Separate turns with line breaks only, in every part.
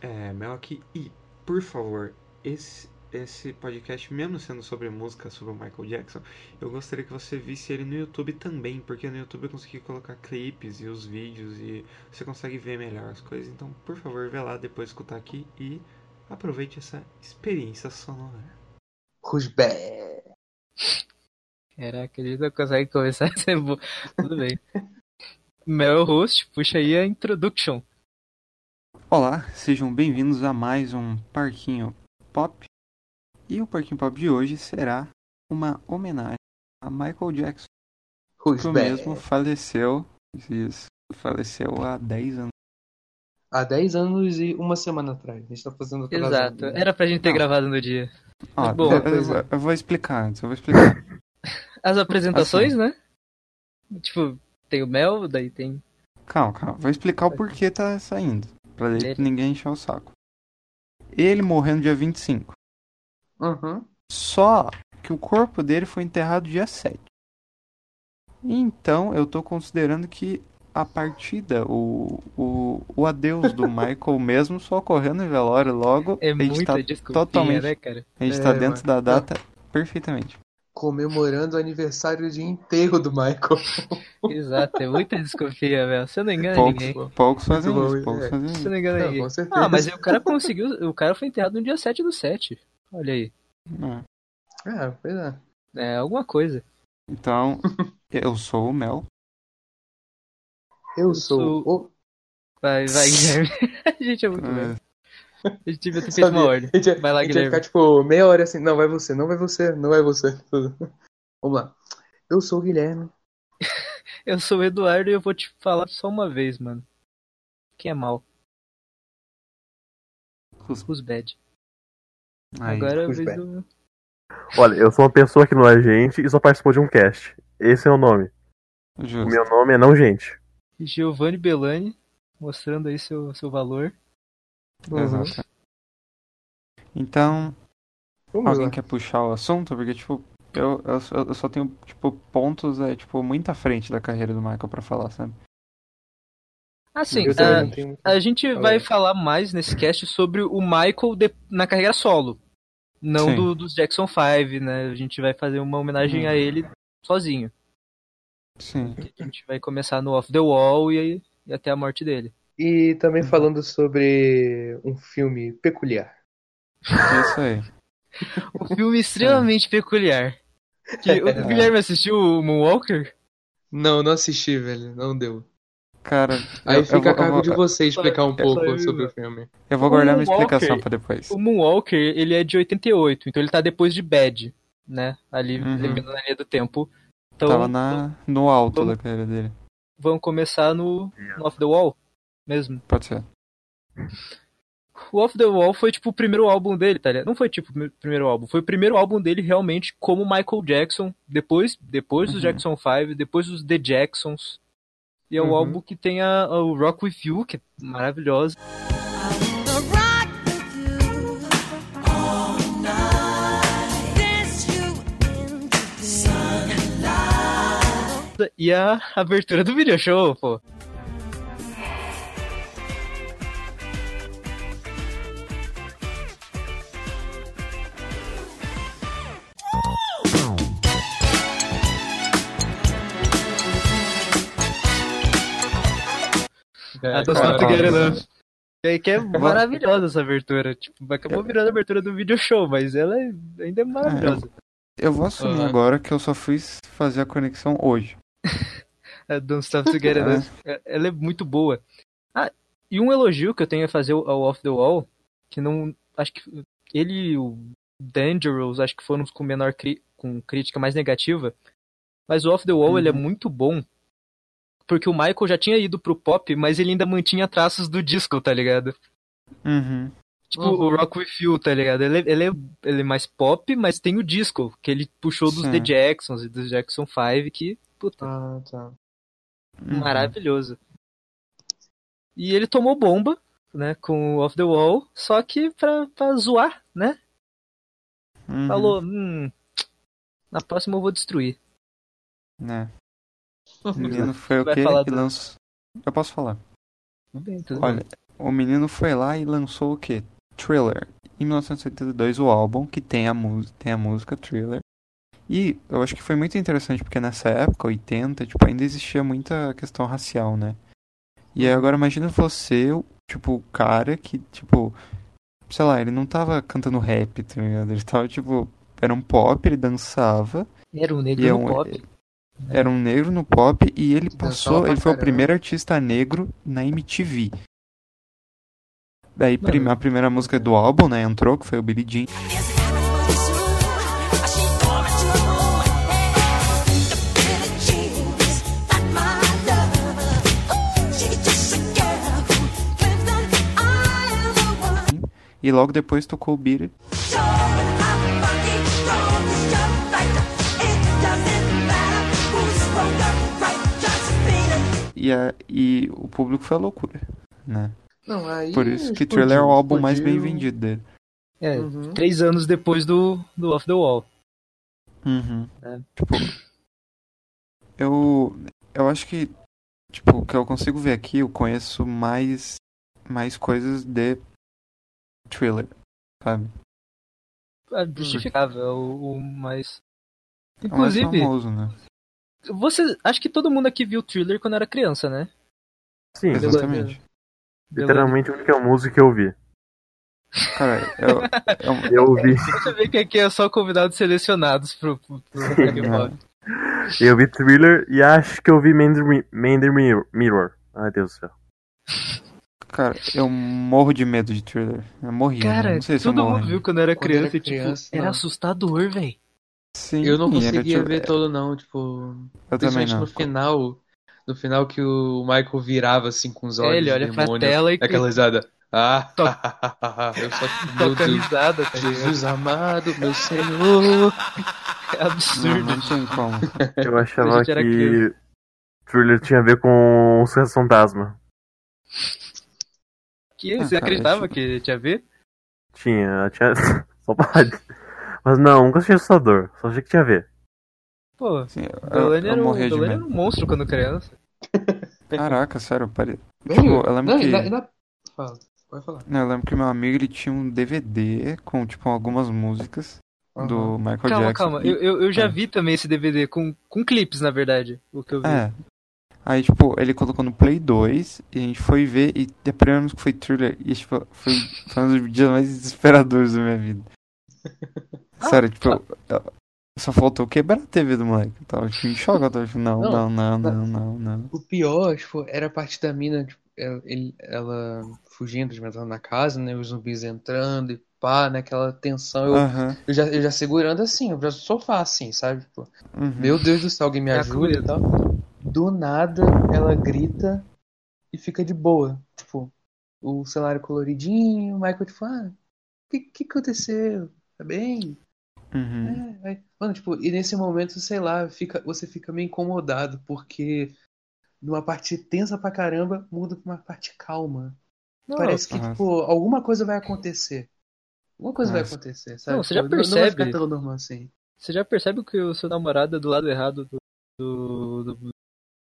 É, Mel aqui. E, por favor, esse, esse podcast, mesmo sendo sobre música, sobre o Michael Jackson, eu gostaria que você visse ele no YouTube também, porque no YouTube eu consegui colocar clipes e os vídeos e você consegue ver melhor as coisas. Então, por favor, vê lá, depois escutar aqui e aproveite essa experiência sonora.
Rusbé.
Caraca, a gente não consegue começar a ser bom. Tudo bem. Mel host, puxa aí a introduction.
Olá, sejam bem-vindos a mais um Parquinho Pop. E o Parquinho Pop de hoje será uma homenagem a Michael Jackson, que o mesmo faleceu, isso, faleceu há 10 anos.
Há 10 anos e uma semana atrás. A gente tá fazendo atrasado.
Exato. Era pra gente ter
Não.
gravado no dia.
Ó,
Bom,
eu,
é.
eu vou explicar antes, eu vou explicar.
As apresentações,
Assim.
né? Tipo, tem o Mel, daí tem.
Calma, calma, vou explicar o porquê tá saindo, pra ninguém encher o saco. Ele morreu no dia 25.
Uhum.
Só que o corpo dele foi enterrado dia 7. Então eu tô considerando que a partida, o, o, o adeus do Michael mesmo só ocorreu no velório logo.
É
a gente tá totalmente.
né, cara?
A gente
É,
tá dentro
mano.
da data perfeitamente.
Comemorando o aniversário de enterro do Michael.
Exato, é muita desconfia, velho. Você não engana
Poucos,
ninguém.
poucos fazem
bom,
isso, poucos
é.
fazem
Você
isso.
não engana
Não,
ninguém.
com certeza.
Ah, mas aí o cara conseguiu. O cara foi enterrado no dia 7 do 7. Olha aí.
É.
É, pois é.
É alguma coisa.
Então, eu sou o Mel.
Eu
sou-
sou o.
Vai, vai, Guilherme. a gente é muito
É,
bem. A gente devia ter feito
Sabia.
uma ordem.
Ia-
Vai lá,
a gente ia
Guilherme.
ficar tipo meia hora assim. Não, vai você, não vai você, não vai você. Vamos lá. Eu sou o Guilherme.
Eu sou o Eduardo e eu vou te falar só uma vez, mano. Quem é mal?
Who's-
Who's bad?
aí.
Agora é a vez
bad?
do.
Olha, eu sou uma pessoa que não é gente e só participou de um cast. Esse é o nome. O
Justo.
meu nome é não gente.
Giovanni Bellani, mostrando aí seu, seu valor.
Exato. Então,
Vamos
alguém
lá.
quer puxar o assunto? Porque, tipo, eu, eu, só- eu só tenho, tipo, pontos, é, tipo, muito à frente da carreira do Michael pra falar, sabe?
Assim, a,
tenho
a gente vai falar mais nesse cast sobre o Michael de- na carreira solo. Não do, dos Jackson 5, né? A gente vai fazer uma homenagem a
Hum.
ele sozinho.
Sim.
A gente vai começar no Off the Wall e, e até a morte dele.
E também falando sobre um filme peculiar.
Isso aí.
Um filme extremamente peculiar. Que, o
É.
Guilherme assistiu o Moonwalker?
Não, não assisti, velho. Não deu.
Cara,
Aí
eu, eu
fica
vou,
a cargo
eu
de você explicar um pouco
eu,
sobre o filme.
eu vou guardar minha
o
explicação pra depois.
O Moonwalker, ele é de 88, então ele tá depois de Bad, né? Ali,
Uhum.
na linha do tempo. Então,
Tava na, no alto
vamos-
da carreira dele.
vamos começar no, no Off the Wall mesmo.
Pode ser.
O Off the Wall foi tipo o primeiro álbum dele, tá ligado? Não foi tipo o primeiro- álbum, foi o primeiro álbum dele realmente como Michael Jackson, depois, depois dos
Uhum.
Jackson 5, depois dos The Jacksons. E é o
Uhum.
álbum que tem a, a- o Rock With You, que é maravilhosa. E a abertura do video show, pô. A Don't Stop
cara.
Together Enough. Que, que é maravilhosa essa abertura. Tipo, acabou virando a abertura do video show, mas ela é- ainda é maravilhosa.
Eu vou assumir
Aham.
agora que eu só fui fazer a conexão hoje.
A Don't Stop Together. É- Ela é muito boa. Ah, e um elogio que eu tenho a fazer ao Off the Wall, que não. Acho que ele e o Dangerous, acho que foram os com menor cri- com crítica mais negativa. Mas o Off the Wall
Uhum.
ele é muito bom. Porque o Michael já tinha ido pro pop, mas ele ainda mantinha traços do disco, tá ligado?
Uhum.
Tipo,
Uhum.
o Rock With You, tá ligado? Ele, ele, é, ele é mais pop, mas tem o disco, que ele puxou dos
Sim.
The Jacksons e dos Jackson 5, que, puta,
Ah, tá.
Uhum.
maravilhoso. E ele tomou bomba, né, com o Off The Wall, só que pra, pra zoar, né?
Uhum.
Falou, hum, na próxima eu vou destruir.
Né. O menino foi o quê? que lançou. Eu posso falar.
Bem,
Olha, o menino foi lá e lançou o quê? Thriller. Em 1982, o álbum que tem a, tem a música Thriller. E eu acho que foi muito interessante porque nessa época, 80, tipo, ainda existia muita questão racial, né? E aí agora imagina você, tipo, o cara que, tipo, sei lá, ele não tava cantando rap, tá ligado? Ele tava, tipo, era um pop, ele dançava.
Era um negro
e é um-
pop.
Era um negro no pop e ele passou, ele foi o primeiro artista negro na MTV. Daí a primeira música do álbum, né, entrou, que foi o Billie Jean. E logo depois tocou o Beat It. E, a, e o público foi a loucura, né?
Não, aí
Por isso que
explodiu,
Thriller é o álbum mais bem
explodiu.
vendido dele.
É,
Uhum.
três anos depois do, do Off the Wall.
Uhum.
É.
Tipo, eu, eu acho que, tipo, o que eu consigo ver aqui, eu conheço mais, mais coisas de Thriller, sabe?
É justificável, é o, o mais.
É o mais
Inclusive,
famoso, né?
Você. Acho que todo mundo aqui viu Thriller quando era criança, né?
Sim,
Beleza.
Exatamente.
literalmente a única música que eu vi.
Cara, eu, eu,
Eu vi,
Você vê que aqui é só convidados selecionados pro, pro, pro Pop.
eu vi Thriller e acho que eu vi Man the, Mirror. Mirror. Ai, Deus do céu.
cara, eu morro de medo de Thriller. Eu morri.
Cara,
não sei se eu
todo
morro.
mundo viu quando era
Quando
criança
era
e, tipo,
criança,
era
não.
assustador, velho.
Sim,
Eu não
era,
conseguia
tipo,
ver todo, não, tipo.
Eu também
Principalmente
não.
no final. No final que o Michael virava assim com os olhos.
É, ele
de
olha pra
demônio,
tela e
Aquela risada. Ah,
Toca-
eu só.
Toca risada, tá?
Jesus amado, meu Senhor.
É
Não,
absurdo.
não tem como.
Eu achava que
criança.
Thriller tinha a ver com os Fantasma.
Que,
Ah,
você
cara,
acreditava que tinha a ver?
Tinha, tinha. Só pode. Mas não, nunca achei assustador. Só achei que tinha a ver.
Pô, o
eu,
era, um,
de
era um monstro quando criança.
Caraca, sério, pare... Tipo, eu lembro
não,
que...
ainda- ainda- Fala, pode falar.
Não, eu lembro que meu amigo ele tinha um DVD com, tipo, algumas músicas do
Aham.
Michael
Calma,
Jackson.
calma.
e-
Eu, eu, eu já
É.
vi também esse DVD com, com clipes, na verdade. O que eu vi.
É. Aí, tipo, ele colocou no Play 2 e a gente foi ver e a primeira música foi Thriller e, tipo, foi, foi um dos dias mais desesperadores da minha vida. Sério, tipo, só faltou quebrar a TV do moleque. Eu tava tipo, em choque, eu tava tipo, não, não,
Não,
não, não, não.
O pior, tipo, era a parte da mina, tipo, ela, ele- ela fugindo, entrando na casa, né? Os zumbis entrando e pá, naquela tensão. Eu, eu, já, eu já segurando assim, eu já sofá assim, sabe? Tipo,
uhum.
meu Deus do céu, alguém me
É
ajuda e tal. Do nada, ela grita e fica de boa. Tipo, o cenário coloridinho, o Michael, tipo, ah, o que, que aconteceu? Tá bem?
Uhum.
É, é. Mano, tipo, e nesse momento, sei lá, fica, você fica meio incomodado, porque numa parte tensa pra caramba, muda pra uma parte calma.
Não,
Parece que,
nossa.
tipo, alguma coisa vai acontecer. Alguma coisa vai
Nossa.
acontecer, sabe?
Não, você já
Tipo, Não vai
percebe.
ficar tão normal assim.
Você já percebe que o seu namorado é do lado errado do, do, do,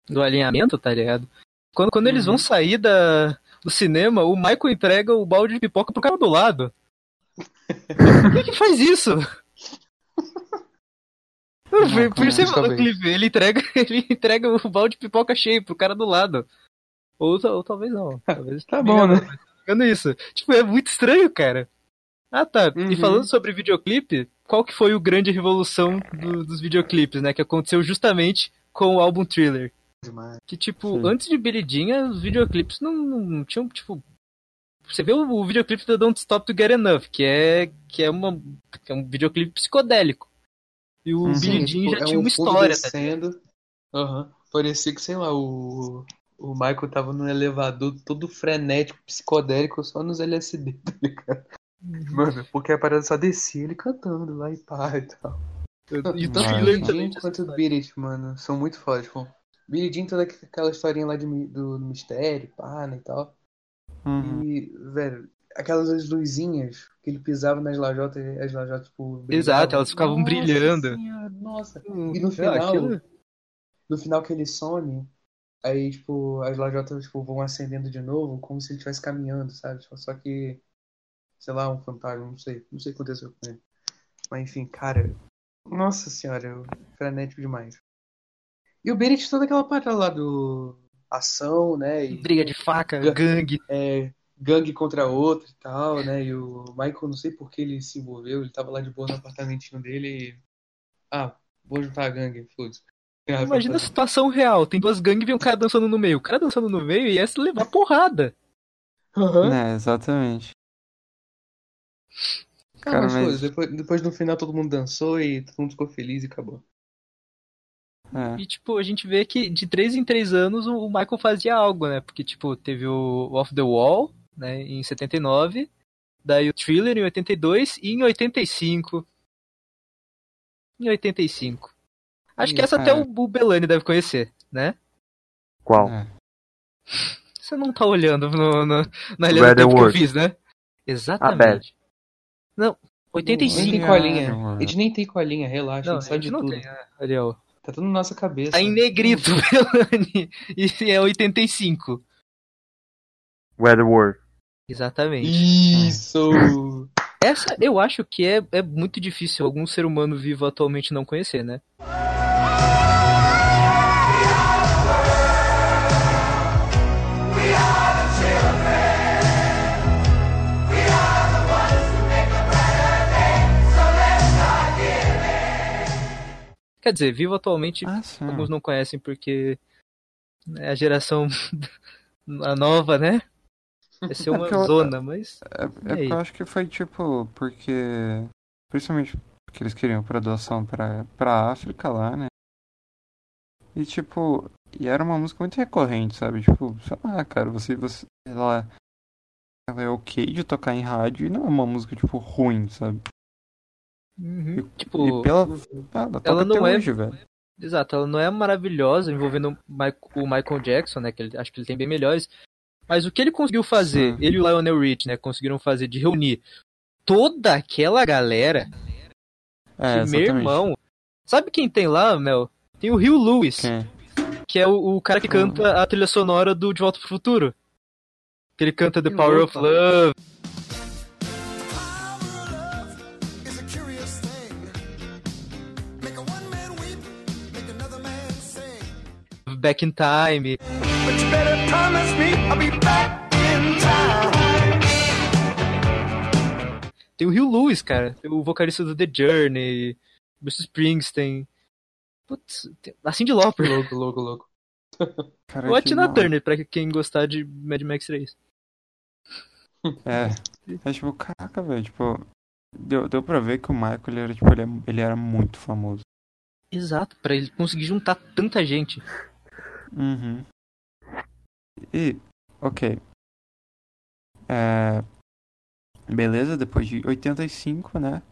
do alinhamento, tá ligado? Quando, quando eles vão
Uhum.
sair da, do cinema, o Michael entrega o balde de pipoca pro cara do lado. Por que, que faz isso? Mano,
Não,
no
justamente.
clipe, ele entrega, ele entrega o balde de pipoca cheio pro cara do lado. Ou, ou talvez não. Talvez
Tá bom, né?
engano isso. Tipo, é muito estranho, cara. Ah, tá. E
Uhum.
falando sobre videoclipe, qual que foi o grande revolução do- dos videoclipes, né? Que aconteceu justamente com o álbum Thriller.
Demais.
Que, tipo,
Sim.
antes de Jean, os videoclipes não, não tinham, tipo... Você vê o, o videoclipe da Don't Stop to Get Enough, que é, que é, uma, que é um videoclipe psicodélico. E o
Uhum.
Sim,
Jean
tipo,
já
é
tinha
um
uma história, tá
descendo. Aham. Parecia que, sei lá, o, o Michael tava num elevador todo frenético, psicodélico, só nos LSD, tá ligado?
Uhum.
Mano, porque a parada só descia ele cantando lá e pá e tal.
E
Tanto
também
Jean quanto o It, mano, são muito fodas, pô. Billie Jean, toda aquela historinha lá de, mi- do mistério, pá, né, e tal.
Uhum.
E, velho, aquelas luzinhas que ele pisava nas lajotas e as lajotas, tipo, brilhavam.
Exato, elas ficavam
Nossa
brilhando.
Senhora, nossa.
Hum,
E no
ah,
final,
aquilo-
no final que ele some, Aí, tipo, as lajotas tipo, vão acendendo de novo, como se ele estivesse caminhando, sabe? Tipo, Só que, sei lá, um fantasma, não sei. Não sei o que aconteceu com ele. Mas enfim, cara. Nossa senhora, eu frenético demais. E o Bennett, toda aquela parte lá do. Ação, né? E,
Briga de faca,
Ga-
gangue.
é, gangue contra outro e tal, né? E o Michael, não sei por que ele se envolveu, ele tava lá de boa no apartamentinho dele e. Ah, vou juntar a gangue, foda-se. Ah,
Imagina a situação real. Tem duas gangues e vem um cara dançando no meio. O cara dançando no meio ia se levar porrada.
Aham.
É, exatamente.
Ah,
Cara,
mas,
mas-
foda-se, depois, depois no final todo mundo dançou e todo mundo ficou feliz e acabou.
É.
E, tipo, a gente vê que de três em três anos o o Michael fazia algo, né? Porque, tipo, teve o Off the Wall, né, em 79. Daí o Thriller em 82 e em 85. Em 85. Acho que
Ih,
essa
cara.
até o o Belani deve conhecer, né?
Qual?
é.
Você não tá olhando no, no- na linha do tempo que eu fiz, né? Exatamente. Não,
Nem
85.
tem
Sim,
colinha.
é,
A gente nem tem colinha, relaxa,
Não,
a gente sabe
a
de
não
tudo.
tem, né, Ariel?
Tá tudo na nossa cabeça.
Tá em negrito, Belani. E é 85.
Weatherworld.
Exatamente.
Isso!
Essa eu acho que é, é muito difícil algum ser humano vivo atualmente não conhecer, né? Quer dizer, vivo atualmente
Ah,
alguns não conhecem porque né, a geração a nova, né? Vai ser uma
porque eu-
zona, mas
É, é porque eu acho que foi tipo, porque. Principalmente porque eles queriam pra doação pra, pra África lá, né? E tipo, e era uma música muito recorrente, sabe? Tipo, sei lá, cara, você, você ela, ela é ok de tocar em rádio e não é uma música, tipo, ruim, sabe?
uhum,
E,
tipo,
e pela. Ela toca
ela não
até
é-
hoje, velho.
Exato, ela não é maravilhosa envolvendo o Michael Jackson, né? Que ele, acho que ele tem bem melhores. Mas o que ele conseguiu fazer, ele e o Lionel Rich, né? Conseguiram fazer de reunir toda aquela galera
É,
que, meu irmão. Sabe quem tem lá, Mel? Tem o Rio Lewis,
Quem?
que é o, o cara que canta a trilha sonora do De Volta pro Futuro. Que ele canta The Power of Love.
is a curious thing. Make a one man weep, make another man sing.
Back in Time.
But you better promise me I'll be back in time.
Tem o Rio Lewis, cara. Tem o vocalista do The Journey. Bruce Springsteen. Putz, tem... a Cyndi Lauper.
Louco, louco, louco.
Cara,
Ou a Tina. Turner, pra quem gostar de Mad Max 3.
É. É tipo, caraca, velho, tipo. Deu, deu pra ver que o Michael ele era, tipo, ele, é- ele era muito famoso.
Exato, pra ele conseguir juntar tanta gente.
Uhum. E, ok. É, beleza, depois de 85, né?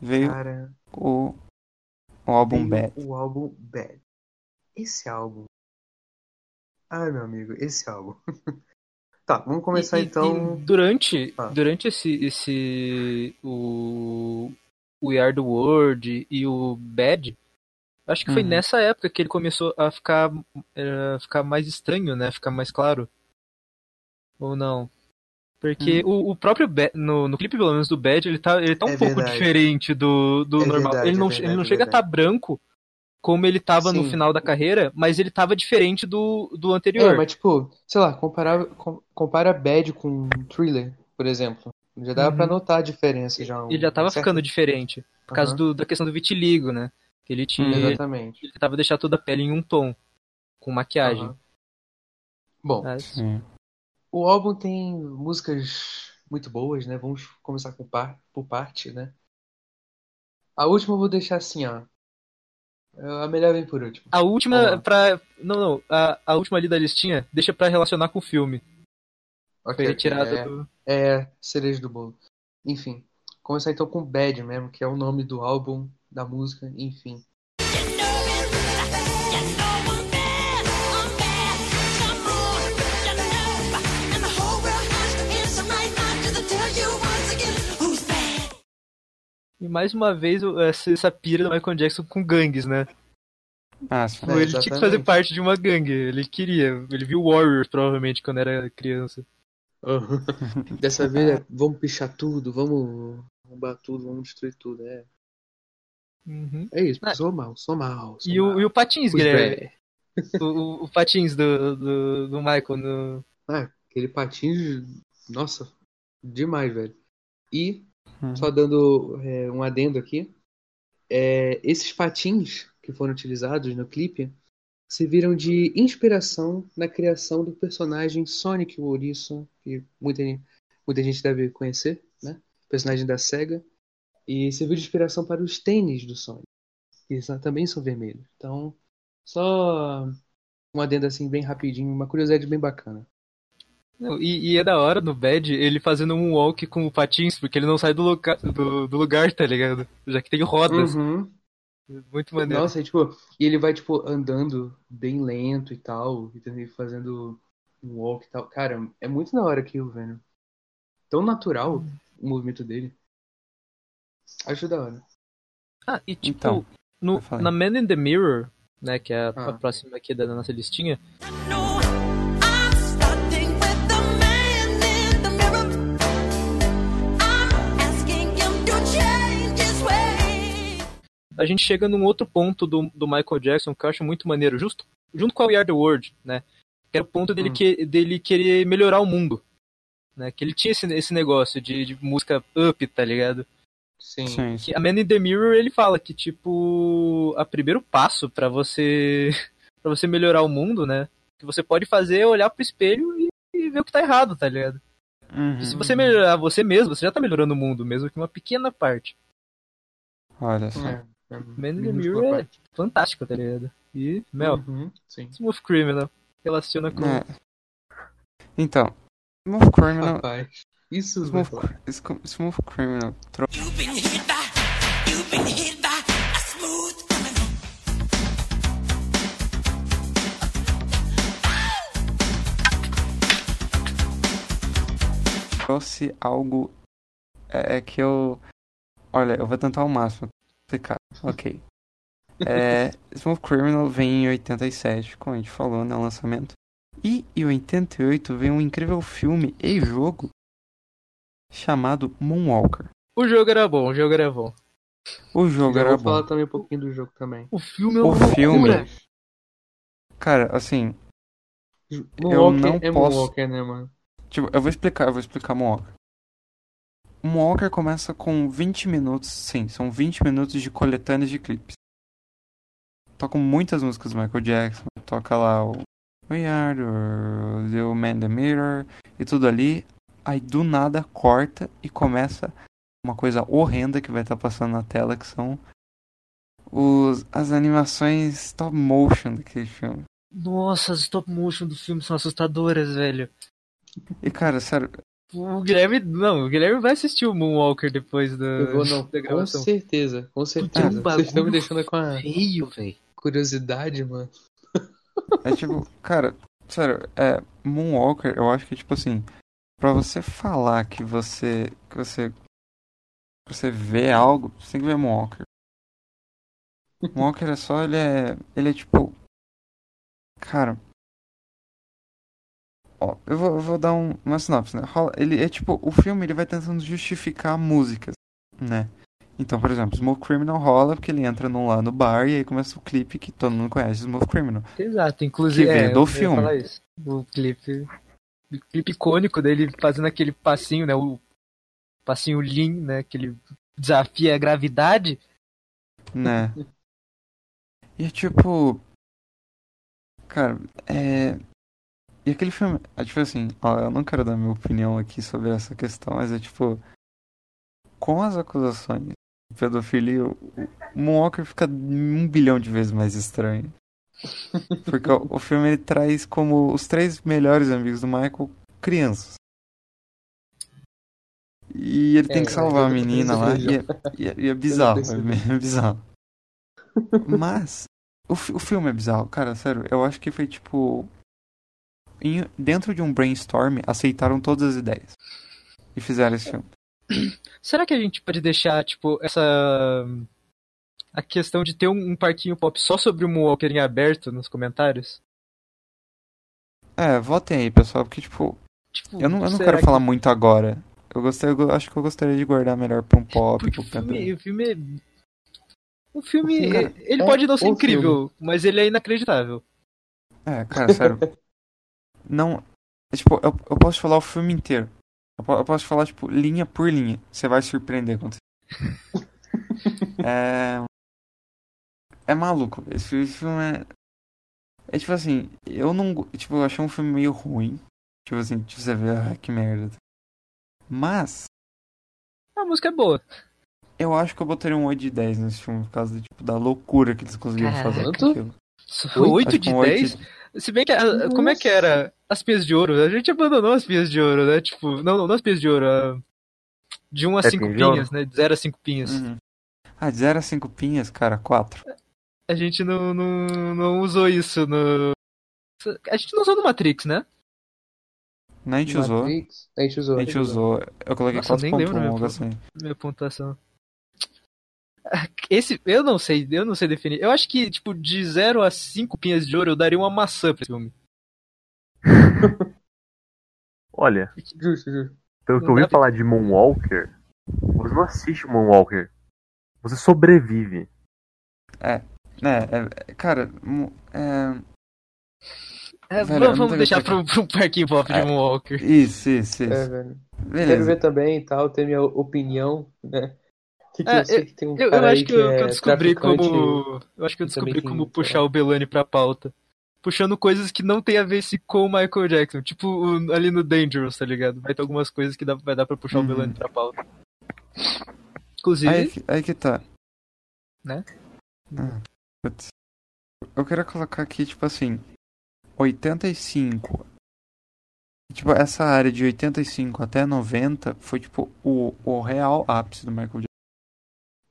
Veio
Cara,
o, o álbum
veio
Bad.
o álbum Bad. Esse álbum. Ai, meu amigo, esse álbum. tá, vamos começar
E- e-
então.
e durante,
Ah.
durante esse, esse o We Are the World e o Bad, acho que foi
Uhum.
nessa época que ele começou a ficar, eh, ficar mais estranho, né? Ficar mais claro. Ou não? Porque o, o próprio Bad, no, no clipe, pelo menos, do Bad, ele tá, ele tá um
É
pouco
verdade.
diferente do, do
É
normal.
verdade,
ele, não,
é verdade,
ele não
é
chega a estar
verdade.
branco como ele tava no
Sim.
final da carreira, mas ele tava diferente do, do anterior.
É, mas tipo, sei lá, comparar, com- compara Bad com Thriller, por exemplo. Já dava
Uhum.
pra notar a diferença já.
Ele já tava
certo?
ficando diferente. Por causa do- da questão do vitiligo, né? Que ele tinha.
Uhum.
Exatamente.
Ele tava deixando toda a pele em um tom. Com maquiagem.
Aham. Bom,
Mas-
Sim.
o álbum tem músicas muito boas, né? Vamos começar com par, por parte, né? A última eu vou deixar assim, ó. A melhor vem por último.
A última pra. Não, não. A, a última ali da listinha deixa pra relacionar com o filme.
Ok,
Foi retirada
é,
do.
é cereja do bolo. Enfim, começar então com Bad mesmo, que é o nome do álbum, da música, enfim.
E mais uma vez o- essa, pira do Michael Jackson com gangues, né?
Ah, sim.
É,
ele tinha que fazer parte de uma gangue. Ele queria. Ele viu Warriors, provavelmente, quando era criança.
Dessa vez é, vamos pichar tudo, vamos arrombar tudo, vamos destruir tudo. É,
Uhum.
é isso,
Ah.
sou mal, sou mal. Sou
E o,
mal.
e o Patins, Guilherme. O, o- o Patins do, do, do Michael no.
Ah, aquele patins, nossa, demais, velho. E,
Hum.
só dando é, um adendo aqui, é, esses patins que foram utilizados no clipe serviram de inspiração na criação do personagem Sonic o Ouriço, que muita, gente- muita gente deve conhecer, né? Personagem da SEGA. E serviu de inspiração para os tênis do Sonic, que também são vermelhos. Então, só um adendo assim bem rapidinho, uma curiosidade bem bacana.
Não, e, e é da hora no Bad ele fazendo um walk com o Patins, porque ele não sai do, loca- do, do lugar, tá ligado? Já que tem rodas.
Uhum.
Muito maneiro.
Nossa, e, tipo, e ele vai, tipo, andando bem lento e tal, e também fazendo um walk e tal. Cara, é muito da hora aquilo, velho. Tão natural o movimento dele. Acho da hora.
Ah, e tipo,
Então,
no, na Man in the Mirror, né, que é a,
Ah.
a próxima aqui da nossa listinha, a gente chega num outro ponto do, do Michael Jackson que eu acho muito maneiro, justo, junto com a We Are The World, né? Que era o ponto dele,
Hum.
que, dele querer melhorar o mundo. Né? Que ele tinha esse, esse negócio de, de música up, tá ligado?
Sim.
sim, sim.
Que a Man in the Mirror, ele fala que, tipo, o primeiro passo pra você para você melhorar o mundo, né? Que você pode fazer é olhar pro espelho e, e ver o que tá errado, tá ligado?
Uhum.
Se você melhorar você mesmo, você já tá melhorando o mundo, mesmo que uma pequena parte.
Olha só.
É, é
Man in the Mirror é
parte.
fantástico, tá ligado? E, Mel,
Uhum, sim.
Smooth Criminal relaciona com.
É. Então, Smooth Criminal.
Rapaz, isso
Smooth, Smooth Criminal trou-
You've been hit by, you've been hit by a smooth criminal.
trouxe algo é, é que eu. Olha, eu vou tentar ao máximo explicar. Ok. É, Smooth Criminal vem em 87, como a gente falou no lançamento. E em 88 vem um incrível filme e jogo chamado Moonwalker.
O jogo era bom, o jogo era bom.
O jogo
Já
era
vou
bom.
falar também um pouquinho do jogo também.
O filme é
O
uma
filme-
loucura.
Cara, assim,
Moonwalker
não
é
posso-
Moonwalker, né, mano?
Tipo, eu vou explicar, eu vou explicar Moonwalker. Moonwalker começa com 20 minutos, sim, são 20 minutos de coletâneas de clipes. Tocam muitas músicas do Michael Jackson, toca lá o We Are, o The Man in the Mirror e tudo ali. Aí do nada corta e começa uma coisa horrenda que vai estar passando na tela, que são os, as animações stop motion daquele filme.
Nossa, as stop motion do filme são assustadoras, velho.
E cara, sério,
O Guilherme. Não, o Guilherme vai assistir o Moonwalker depois da,
Eu vou, não.
da
Com
gravação.
certeza, com
é um
certeza. Vocês estão me deixando com a
Feio,
curiosidade, mano.
É tipo, cara, sério, é Moonwalker, eu acho que tipo assim, pra você falar que você que você que você vê algo, você tem que ver Moonwalker. Moonwalker é só, ele é, ele é tipo cara, ó, eu vou, eu vou dar um, uma sinopse, né? Ele é tipo, o filme ele vai tentando justificar músicas, né? Então, por exemplo, Smooth Criminal rola porque ele entra num lá no bar e aí começa o clipe que todo mundo conhece, Smooth Criminal.
Exato, inclusive.
Que vem
é,
do filme.
O clipe. O clipe icônico dele fazendo aquele passinho, né? O passinho lean, né? Que ele desafia a gravidade.
né? E é tipo. Cara, é. E aquele filme. É tipo assim, ó, eu não quero dar minha opinião aqui sobre essa questão, mas é tipo. Com as acusações de pedofilia, o o Moonwalker fica um bilhão de vezes mais estranho. Porque o, o filme ele traz como os três melhores amigos do Michael crianças. E ele tem
É,
que salvar a menina lá, e é, e é- é bizarro, é bizarro. Mas, o, o filme é bizarro, cara, sério, eu acho que foi tipo. em- dentro de um brainstorm, aceitaram todas as ideias. E fizeram esse filme.
Será que a gente pode deixar, tipo, essa. a questão de ter um, um parquinho pop só sobre o Moonwalker em aberto nos comentários?
É, votem aí, pessoal, porque, tipo,
Tipo,
eu não, eu não quero
que-
falar muito agora. Eu gostei, eu acho que eu gostaria de guardar melhor pra um pop,
Porque
pro
o filme, o filme é... O filme,
O filme é-
ele
é
pode não ser incrível, mas ele é inacreditável.
É, cara, sério. não. é, tipo, eu, eu posso te falar o filme inteiro. Eu, eu posso te falar, tipo, linha por linha. Você vai surpreender quando você. é. É maluco. Esse filme é. É tipo assim, eu não. Tipo, eu achei um filme meio ruim. Tipo assim, tipo, você vê, ah, que merda. Mas,
A música é boa.
eu acho que eu botaria um 8 de 10 nesse filme, por causa tipo, da loucura que eles conseguiram fazer com aquilo.
Oito
Acho que
de
um oito
10? Se bem que. a- Como é que era? As pias de ouro? A gente abandonou as pias de ouro, né? Tipo, não, não as pias de ouro. a- De 1 a
É
5
pinha de ouro?
pinhas, né? De 0 a 5 pinhas.
Uhum. Ah, de 0 a 5 pinhas, cara, 4.
A gente não, não, não usou isso no. A gente não usou no Matrix, né?
Não, a gente usou.
Matrix, A gente usou.
A gente usou. Eu coloquei
Nossa, eu nem lembro
4.1,
mesmo.
algo assim.
Minha pontuação. Esse, eu não sei, eu não sei definir. Eu acho que, tipo, de 0 a 5 pinhas de ouro, eu daria uma maçã pra esse filme.
Olha,
Justo, justo.
pelo que eu ouvi
pra-
falar de Moonwalker, você não assiste Moonwalker. Você sobrevive.
É, é, cara, é,
É,
Velho,
vamos
não
vamos
tenho
deixar pro, pro parquinho pop de
É.
Moonwalker.
isso, isso, isso.
É, velho. Quero ver também e tal, ter minha opinião, né? Que, que
É,
eu que um
Eu, acho que, eu,
é
descobri como. Eu acho que eu descobri como puxar
lá.
o Belani pra pauta. Puxando coisas que não tem a ver se com o Michael Jackson. Tipo ali no Dangerous, tá ligado? Vai ter algumas coisas que dá, vai dar pra puxar
Uhum.
o Belani pra pauta. Inclusive,
Aí, que- aí que tá.
Né?
Ah, putz. Eu quero colocar aqui, tipo assim, 85. Tipo, essa área de 85 até 90 foi, tipo, o, o real ápice do Michael Jackson.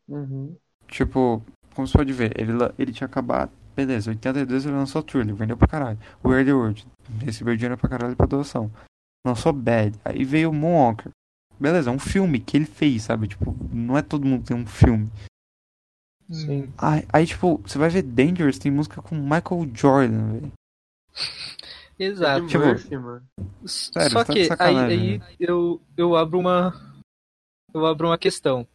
Uhum.
Tipo, como você pode ver, ele, ele tinha acabado. Beleza, 82 ele lançou Thriller, vendeu pra caralho. Weird World, recebeu dinheiro pra caralho pra doação. Lançou Bad, aí veio Moonwalker. Beleza, é um filme que ele fez, sabe? Tipo, não é todo mundo que tem um filme.
Sim.
Aí, aí, tipo, você vai ver Dangerous, tem música com Michael Jordan, velho.
Exato.
Eddie
Tipo,
Murphy, mano.
Sério,
Só
tá
que aí, aí eu, eu abro uma. Eu abro uma questão.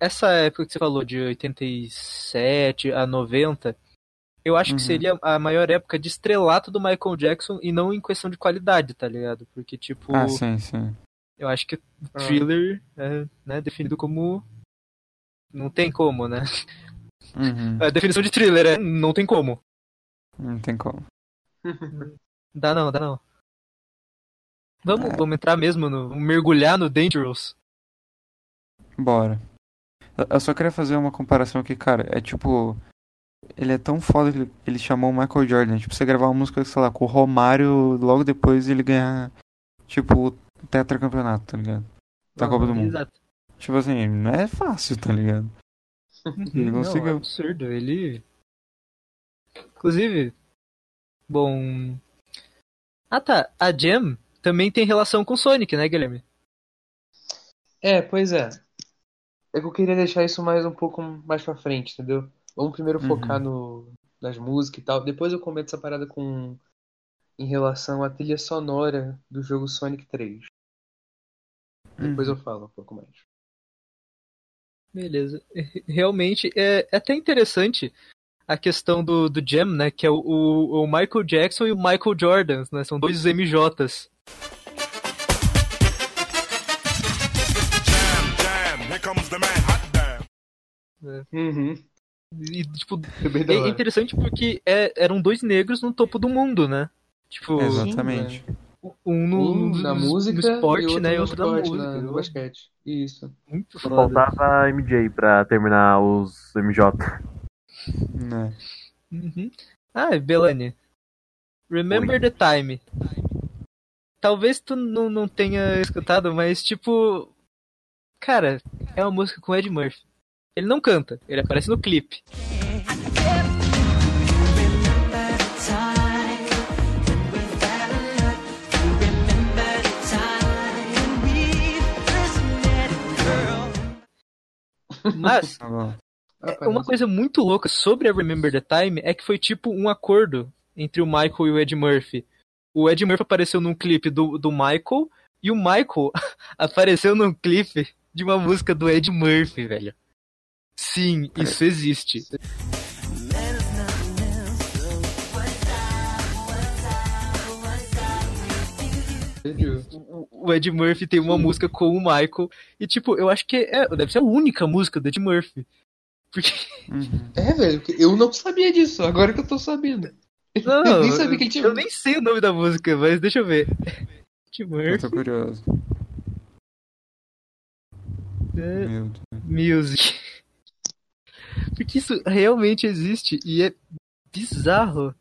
Essa época que você falou, de 87 a 90, eu acho
Uhum.
que seria a maior época de estrelato do Michael Jackson e não em questão de qualidade, tá ligado? Porque, tipo,
Ah, sim, sim.
eu acho que
Ah.
thriller é né, definido como. Não tem como, né?
Uhum,
A definição de thriller é não tem como.
não tem como.
Dá não, dá não. Vamos, vamos entrar mesmo no. mergulhar no Dangerous.
Bora. Eu- só queria fazer uma comparação aqui, cara. É tipo. Ele é tão foda que ele, chamou o Michael Jordan. Tipo, você gravar uma música, sei lá, com o Romário, logo depois ele ganhar, tipo, o tetracampeonato, tá ligado? Da Copa do Mundo.
Exato.
Tipo assim, não é fácil, tá ligado? Ele
Não,
conseguiu.
é absurdo. Ele. Inclusive. Bom. Ah tá. A Jam também tem relação com Sonic, né, Guilherme?
É, pois é. É que eu queria deixar isso mais um pouco mais pra frente, entendeu? Vamos primeiro
Uhum.
focar no, nas músicas e tal. Depois eu comento essa parada com em relação à trilha sonora do jogo Sonic 3. Depois
Uhum.
eu falo um pouco mais.
Beleza. Realmente é, é até interessante a questão do, do Jam, né? Que é o, o, o Michael Jackson e o Michael Jordan, né? São dois MJs.
Damn.
Uhum.
E, tipo,
É
é interessante porque é- eram dois negros no topo do mundo, né? Tipo,
Exatamente.
um no,
Um
no-
na
no
música
esporte,
e outro
né? E
no
outro na
esporte,
música.
na- no
entendeu?
basquete. Isso.
Muito foda.
faltava MJ pra terminar os MJ.
Né?
Uhum. Ah, Belani. Remember the Time. Talvez tu não, não tenha escutado, mas tipo. Cara, é uma música com Ed Murphy. Ele não canta, ele aparece no clipe. Mas,
Ah,
É, Uma coisa muito louca sobre a Remember the Time é que foi tipo um acordo entre o Michael e o Ed Murphy. O Ed Murphy apareceu num clipe do, do Michael e o Michael apareceu num clipe de uma música do Ed Murphy, velho. Sim, isso existe. O Ed Murphy tem uma música com o Michael e tipo, eu acho que é, deve ser a única música do Ed Murphy. Porque
Uhum.
É, velho, eu não sabia disso, agora que eu tô sabendo.
não,
eu nem sabia que ele tinha.
eu nem sei o nome da música, mas deixa eu ver. Ed
Eu
Murphy
tô curioso.
é. Music. Porque isso realmente existe e é bizarro.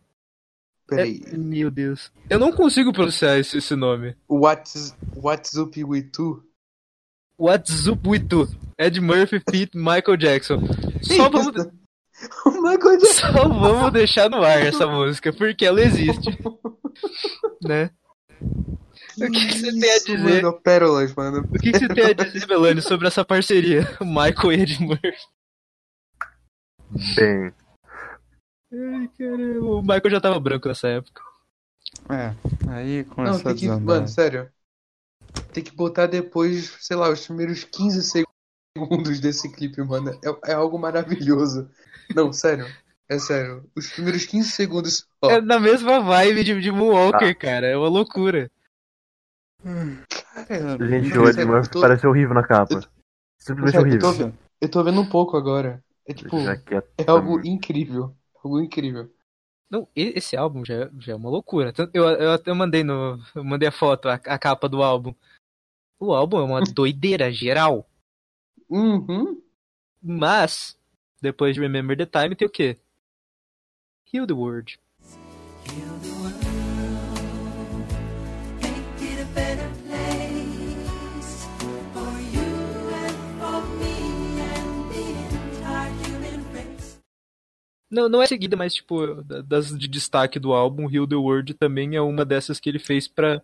Peraí.
É- meu Deus. Eu não consigo pronunciar esse, esse nome.
What's, what's up with you?
What's up with you? Ed Murphy feat Michael Jackson. Só vamos, só vamos deixar no ar essa música, porque ela existe. Né? O que, que você tem a dizer?
Mano, pérolas, mano.
O que, que você tem a dizer, Melanie, sobre essa parceria? Michael e Ed Murphy.
Bem,
Ai, caramba. O Michael já tava branco nessa época.
É, aí
Não,
começou a
tem que.
desandar.
Mano, sério. Tem que botar depois, sei lá, os primeiros 15 segundos desse clipe, mano. É, é algo maravilhoso. Não, sério. É sério. Os primeiros 15 segundos. Ó,
É na mesma vibe de, de Moonwalker, cara. É uma loucura.
cara,
gente, o
eu tô-
parece horrível na capa. Simplesmente
Sério, eu tô
horrível.
vendo- eu tô vendo um pouco agora. É tipo. É algo incrível. Algo incrível.
Não, esse álbum já, é- já é uma loucura. Eu, eu até mandei no. Eu mandei a foto, a, a capa do álbum. O álbum é uma doideira geral.
Uhum.
Mas, depois de Remember the Time, tem o quê? Heal the World.
Heal the world, make it a better place for you and for me and the entire human race.
Não, não é seguida, mas tipo, da- das de destaque do álbum, Heal the World também é uma dessas que ele fez pra,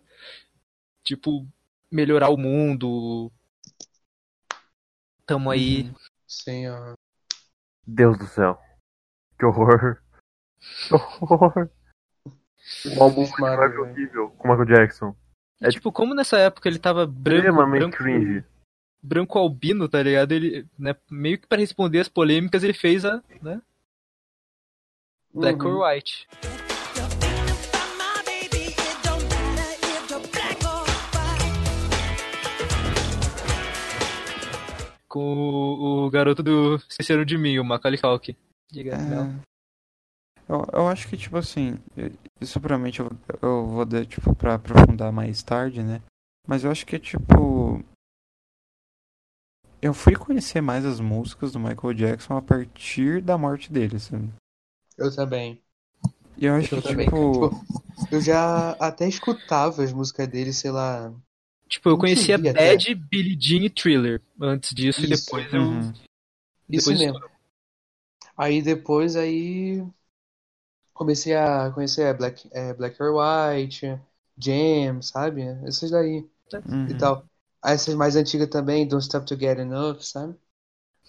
tipo, melhorar o mundo. Tamo aí.
Sim, ó.
Deus do céu. Que horror. Que horror. Um álbum
Bicho Mario,
horrível com o Michael Jackson.
É, tipo, como nessa época ele tava branco,
Extremamente
branco,
cringe.
branco albino, tá ligado? Ele, né, meio que pra responder as polêmicas, ele fez a, né, Black
Uhum.
or White. Com o, o garoto do Esqueceram de Mim, o Macaulay Culkin. Diga.
É, eu, eu acho que, tipo assim, isso provavelmente eu, eu vou dar, tipo, pra aprofundar mais tarde, né? Mas eu acho que, tipo. Eu fui conhecer mais as músicas do Michael Jackson a partir da morte dele, sabe?
Eu também.
E eu acho
Eu
que,
também.
tipo.
Eu já até escutava as músicas dele, sei lá.
Tipo, eu conhecia
até.
Bad, Billie Jean e Thriller antes disso e
Isso.
depois eu.
Uhum.
Isso
Depois
mesmo. Aí depois aí comecei a conhecer Black, é, Black or White, Jam, sabe? Essas daí
uhum.
e tal. Aí essas mais antigas também, Don't Stop to Get Enough, sabe?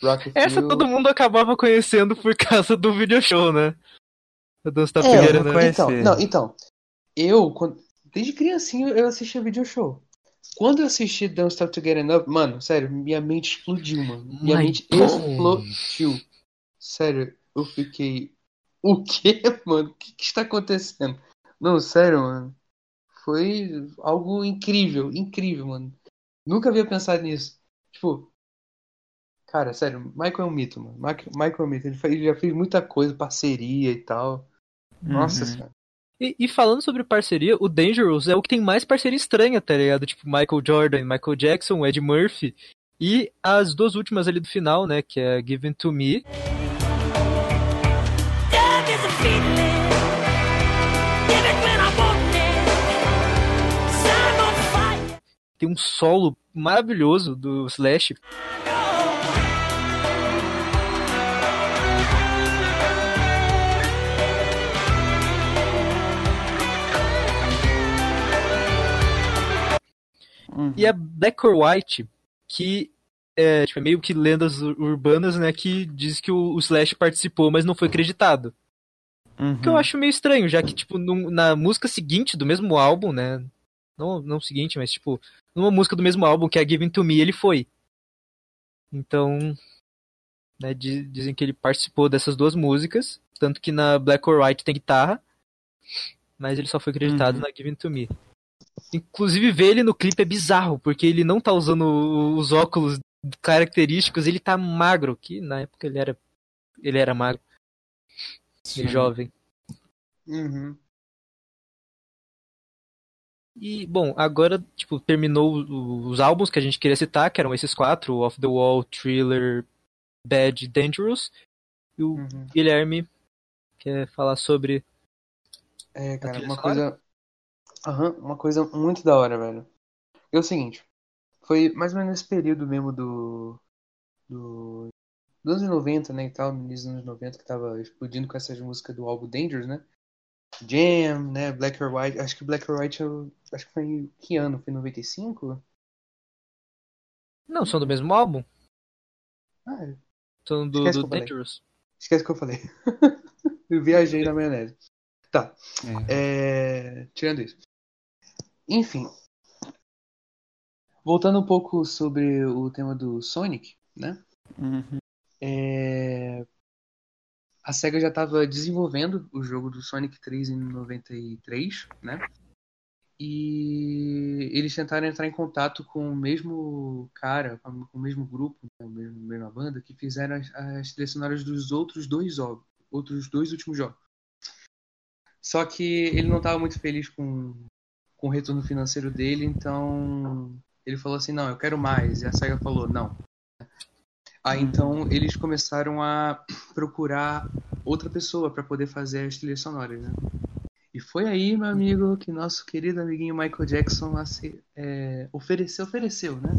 Rock
Essa
Feel.
todo mundo acabava conhecendo por causa do video show, né? Don't Stop
É,
Together,
eu
né?
conheci.
Então, não, então, eu, quando- desde criancinha, eu assistia video show. Quando eu assisti Don't Stop to Get Enough, mano, sério, minha mente explodiu, mano. Minha
My
mente
God.
explodiu. Sério, eu fiquei. O quê, mano? O que, que está acontecendo? Não, sério, mano. Foi algo incrível, incrível, mano. Nunca havia pensado nisso. Tipo, cara, sério, Michael é um mito, mano. Michael, é um mito. Ele já fez muita coisa, parceria e tal. Nossa
Uhum.
senhora.
E, e falando sobre parceria, o Dangerous é o que tem mais parceria estranha, tá ligado? Tipo, Michael Jordan, Michael Jackson, Ed Murphy. E as duas últimas ali do final, né? Que é Given to Me. Tem um solo maravilhoso do Slash.
Uhum.
E a Black or White, que é, tipo, é meio que lendas ur- urbanas, né, que diz que o, o Slash participou, mas não foi acreditado.
Uhum.
Que eu acho meio estranho, já que, tipo, num- na música seguinte do mesmo álbum, né? Não, não seguinte, mas, tipo, numa música do mesmo álbum, que é Given to Me, ele foi. Então, né, di- dizem que ele participou dessas duas músicas, tanto que na Black or White tem guitarra, mas ele só foi acreditado
Uhum.
na Given to Me. Inclusive, ver ele no clipe é bizarro, porque ele não tá usando os óculos característicos, ele tá magro, que na época ele era, ele era magro,
Sim.
jovem.
Uhum.
E, bom, agora, tipo, terminou os álbuns que a gente queria citar, que eram esses quatro, Off the Wall, Thriller, Bad e Dangerous. E o
Uhum.
Guilherme quer falar sobre...
É, cara, uma coisa. Aham, uma coisa muito da hora, velho. É o seguinte, foi mais ou menos nesse período mesmo do. do. dos anos 90, né, e tal, no início dos anos 90, que tava explodindo com essas músicas do álbum Dangerous, né? Jam, né, Black or White. Acho que Black or White, eu, acho que foi em que ano? Foi em 95?
Não, são do mesmo álbum?
Ah, é.
São do,
Esquece
do. Dangerous.
esquece o que eu falei. eu viajei na maionese. Tá.
É.
É, tirando isso. Enfim. Voltando um pouco sobre o tema do Sonic, né?
Uhum.
É, A SEGA já estava desenvolvendo o jogo do Sonic 3 em 93, né? E eles tentaram entrar em contato com o mesmo cara, com o mesmo grupo, né? a mesma, a mesma banda, que fizeram as, as trilhas sonoras dos outros dois jogos, outros dois últimos jogos. Só que ele não estava muito feliz com, com o retorno financeiro dele, então ele falou assim, não, eu quero mais. E a SEGA falou, não. Aí então eles começaram a procurar outra pessoa para poder fazer as trilhas sonoras, né? E foi aí, meu amigo, que nosso querido amiguinho Michael Jackson é, ofereceu, ofereceu, né?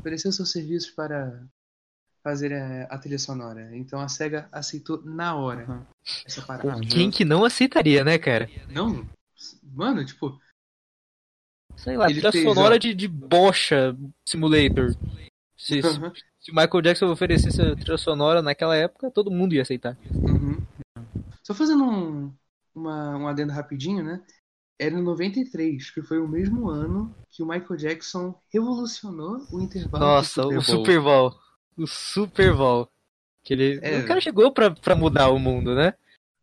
Ofereceu seus serviços para fazer é, a trilha sonora. Então a SEGA aceitou na hora
Uhum.
essa parada.
Quem que não aceitaria, né, cara?
Não, mano, tipo,
Sei lá,
Ele
trilha
fez,
sonora
ó.
de, de bocha simulator. Se,
Uhum.
se o Michael Jackson oferecesse a trilha sonora naquela época, todo mundo ia aceitar.
Uhum. Só fazendo um, uma, um adendo rapidinho, né? Era em 93, que foi o mesmo ano que o Michael Jackson revolucionou o intervalo
Nossa,
do
o
Super Bowl.
Super Bowl. O Super Bowl. Que ele,
É.
O cara chegou pra, pra mudar o mundo, né?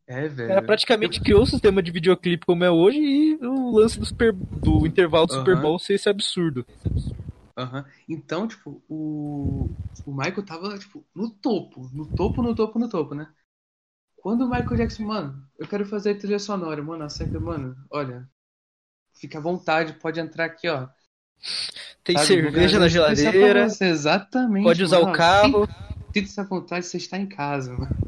É, velho.
cara praticamente criou o sistema de videoclipe como é hoje e o lance do, super, do intervalo do Super
Aham.
Bowl ser esse absurdo.
Aham. Então, tipo, o, o Michael tava, tipo, no topo, no topo, no topo, no topo, né? Quando o Michael Jackson, mano, eu quero fazer a trilha sonora, mano, a SEGA, mano, olha, fica à vontade, pode entrar aqui, ó.
Tem
sabe?
cerveja na geladeira,
você, Exatamente.
pode usar
mano,
o carro.
Sinta-se à vontade, você está em casa, mano.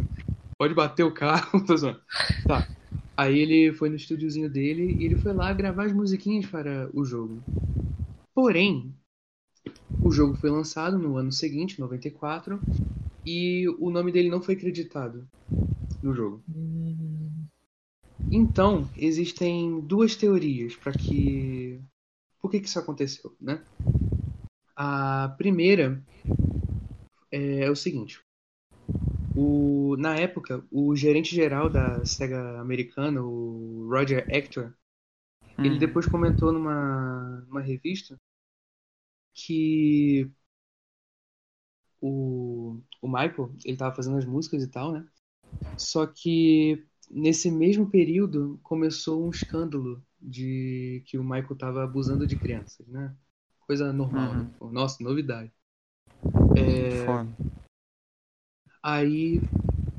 Pode bater o carro. Tá. Aí ele foi no estúdiozinho dele e ele foi lá gravar as musiquinhas para o jogo. Porém, o jogo foi lançado no ano seguinte, 94, e o nome dele não foi acreditado no jogo. Então, existem duas teorias para que por que que isso aconteceu, né? A primeira é o seguinte. O, na época, o gerente geral da SEGA americana, o Roger Hector, ele
Uhum.
depois comentou numa, numa revista que o, o Michael, ele tava fazendo as músicas e tal, né? Só que nesse mesmo período começou um escândalo de que o Michael tava abusando de crianças, né? Coisa normal,
Uhum.
né? Nossa, novidade. É,
Foda.
Aí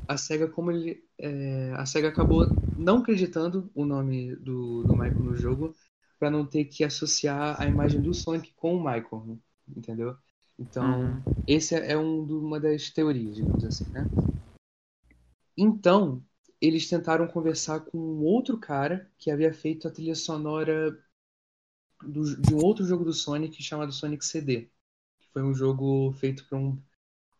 a SEGA, como ele. é, a SEGA acabou não acreditando o nome do, do Michael no jogo para não ter que associar a imagem do Sonic com o Michael, né? entendeu? Então,
Uhum.
esse é um, do- uma das teorias, digamos assim, né? Então, eles tentaram conversar com um outro cara que havia feito a trilha sonora do- de um outro jogo do Sonic chamado Sonic CD. Que foi um jogo feito para um,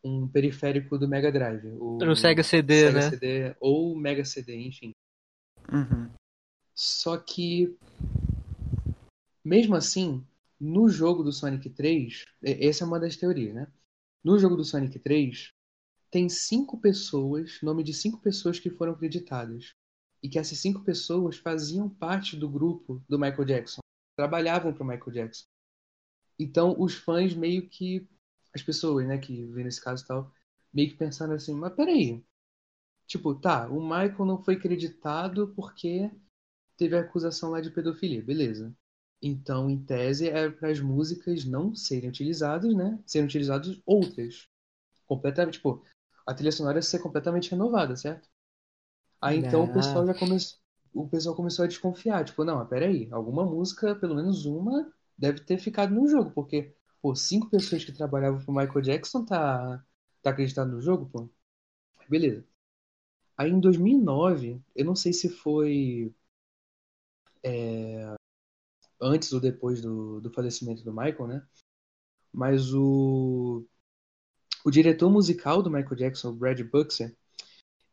um periférico do Mega Drive. O,
No Sega CD,
Sega
né?
CD ou Mega CD, enfim.
Uhum.
Só que, mesmo assim, no jogo do Sonic 3, e- essa é uma das teorias, né? no jogo do Sonic 3, tem cinco pessoas, nome de cinco pessoas que foram acreditadas. E que essas cinco pessoas faziam parte do grupo do Michael Jackson. Trabalhavam para o Michael Jackson. Então, os fãs meio que. As pessoas, né, que vê nesse caso e tal, meio que pensaram assim: mas peraí. Tipo, tá, o Michael não foi acreditado porque teve a acusação lá de pedofilia, beleza. Então, em tese, é para as músicas não serem utilizadas, né? Serem utilizadas outras. Completamente, tipo, a trilha sonora ser completamente renovada, certo? Aí então o
Não.
pessoal já começou. O pessoal começou a desconfiar, tipo, não, peraí, alguma música, pelo menos uma, deve ter ficado no jogo, porque, pô, cinco pessoas que trabalhavam pro Michael Jackson tá, tá acreditado no jogo, pô. Beleza. Aí em 2009, eu não sei se foi é, antes ou depois do, do falecimento do Michael, né? Mas o, o diretor musical do Michael Jackson, Brad Buxer,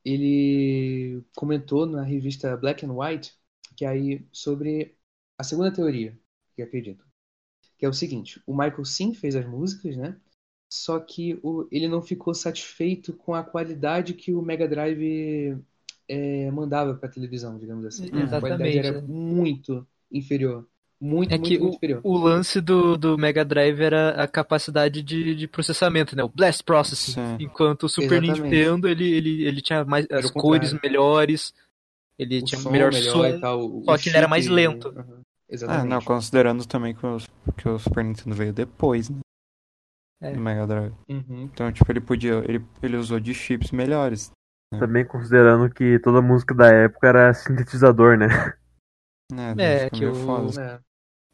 ele comentou na revista Black and White que aí sobre a segunda teoria que acredito, que é o seguinte: o Michael sim fez as músicas, né? Só que o, ele não ficou satisfeito com a qualidade que o Mega Drive é, mandava para televisão, digamos assim. A qualidade
Exatamente,
era muito inferior, muito,
É
muito,
que
muito
o,
inferior.
o lance do, do Mega Drive era a capacidade de, de processamento, né? O Blast Processing.
Sim.
Enquanto o Super
Exatamente.
Nintendo, ele, ele, ele tinha mais
Era
as cores melhores, ele
O
tinha
som
melhor
melhor
som.
e tal, o
só que ele era mais lento.
Uhum,
Ah,
Exatamente.
não, considerando também que o, que o Super Nintendo veio depois, né?
É.
Do Mega Drive.
Uhum.
Então, tipo, ele podia. Ele, ele usou de chips melhores.
Também considerando que toda música da época era sintetizador, né?
Né?
É,
Fica
que
meio
o-
foda.
É,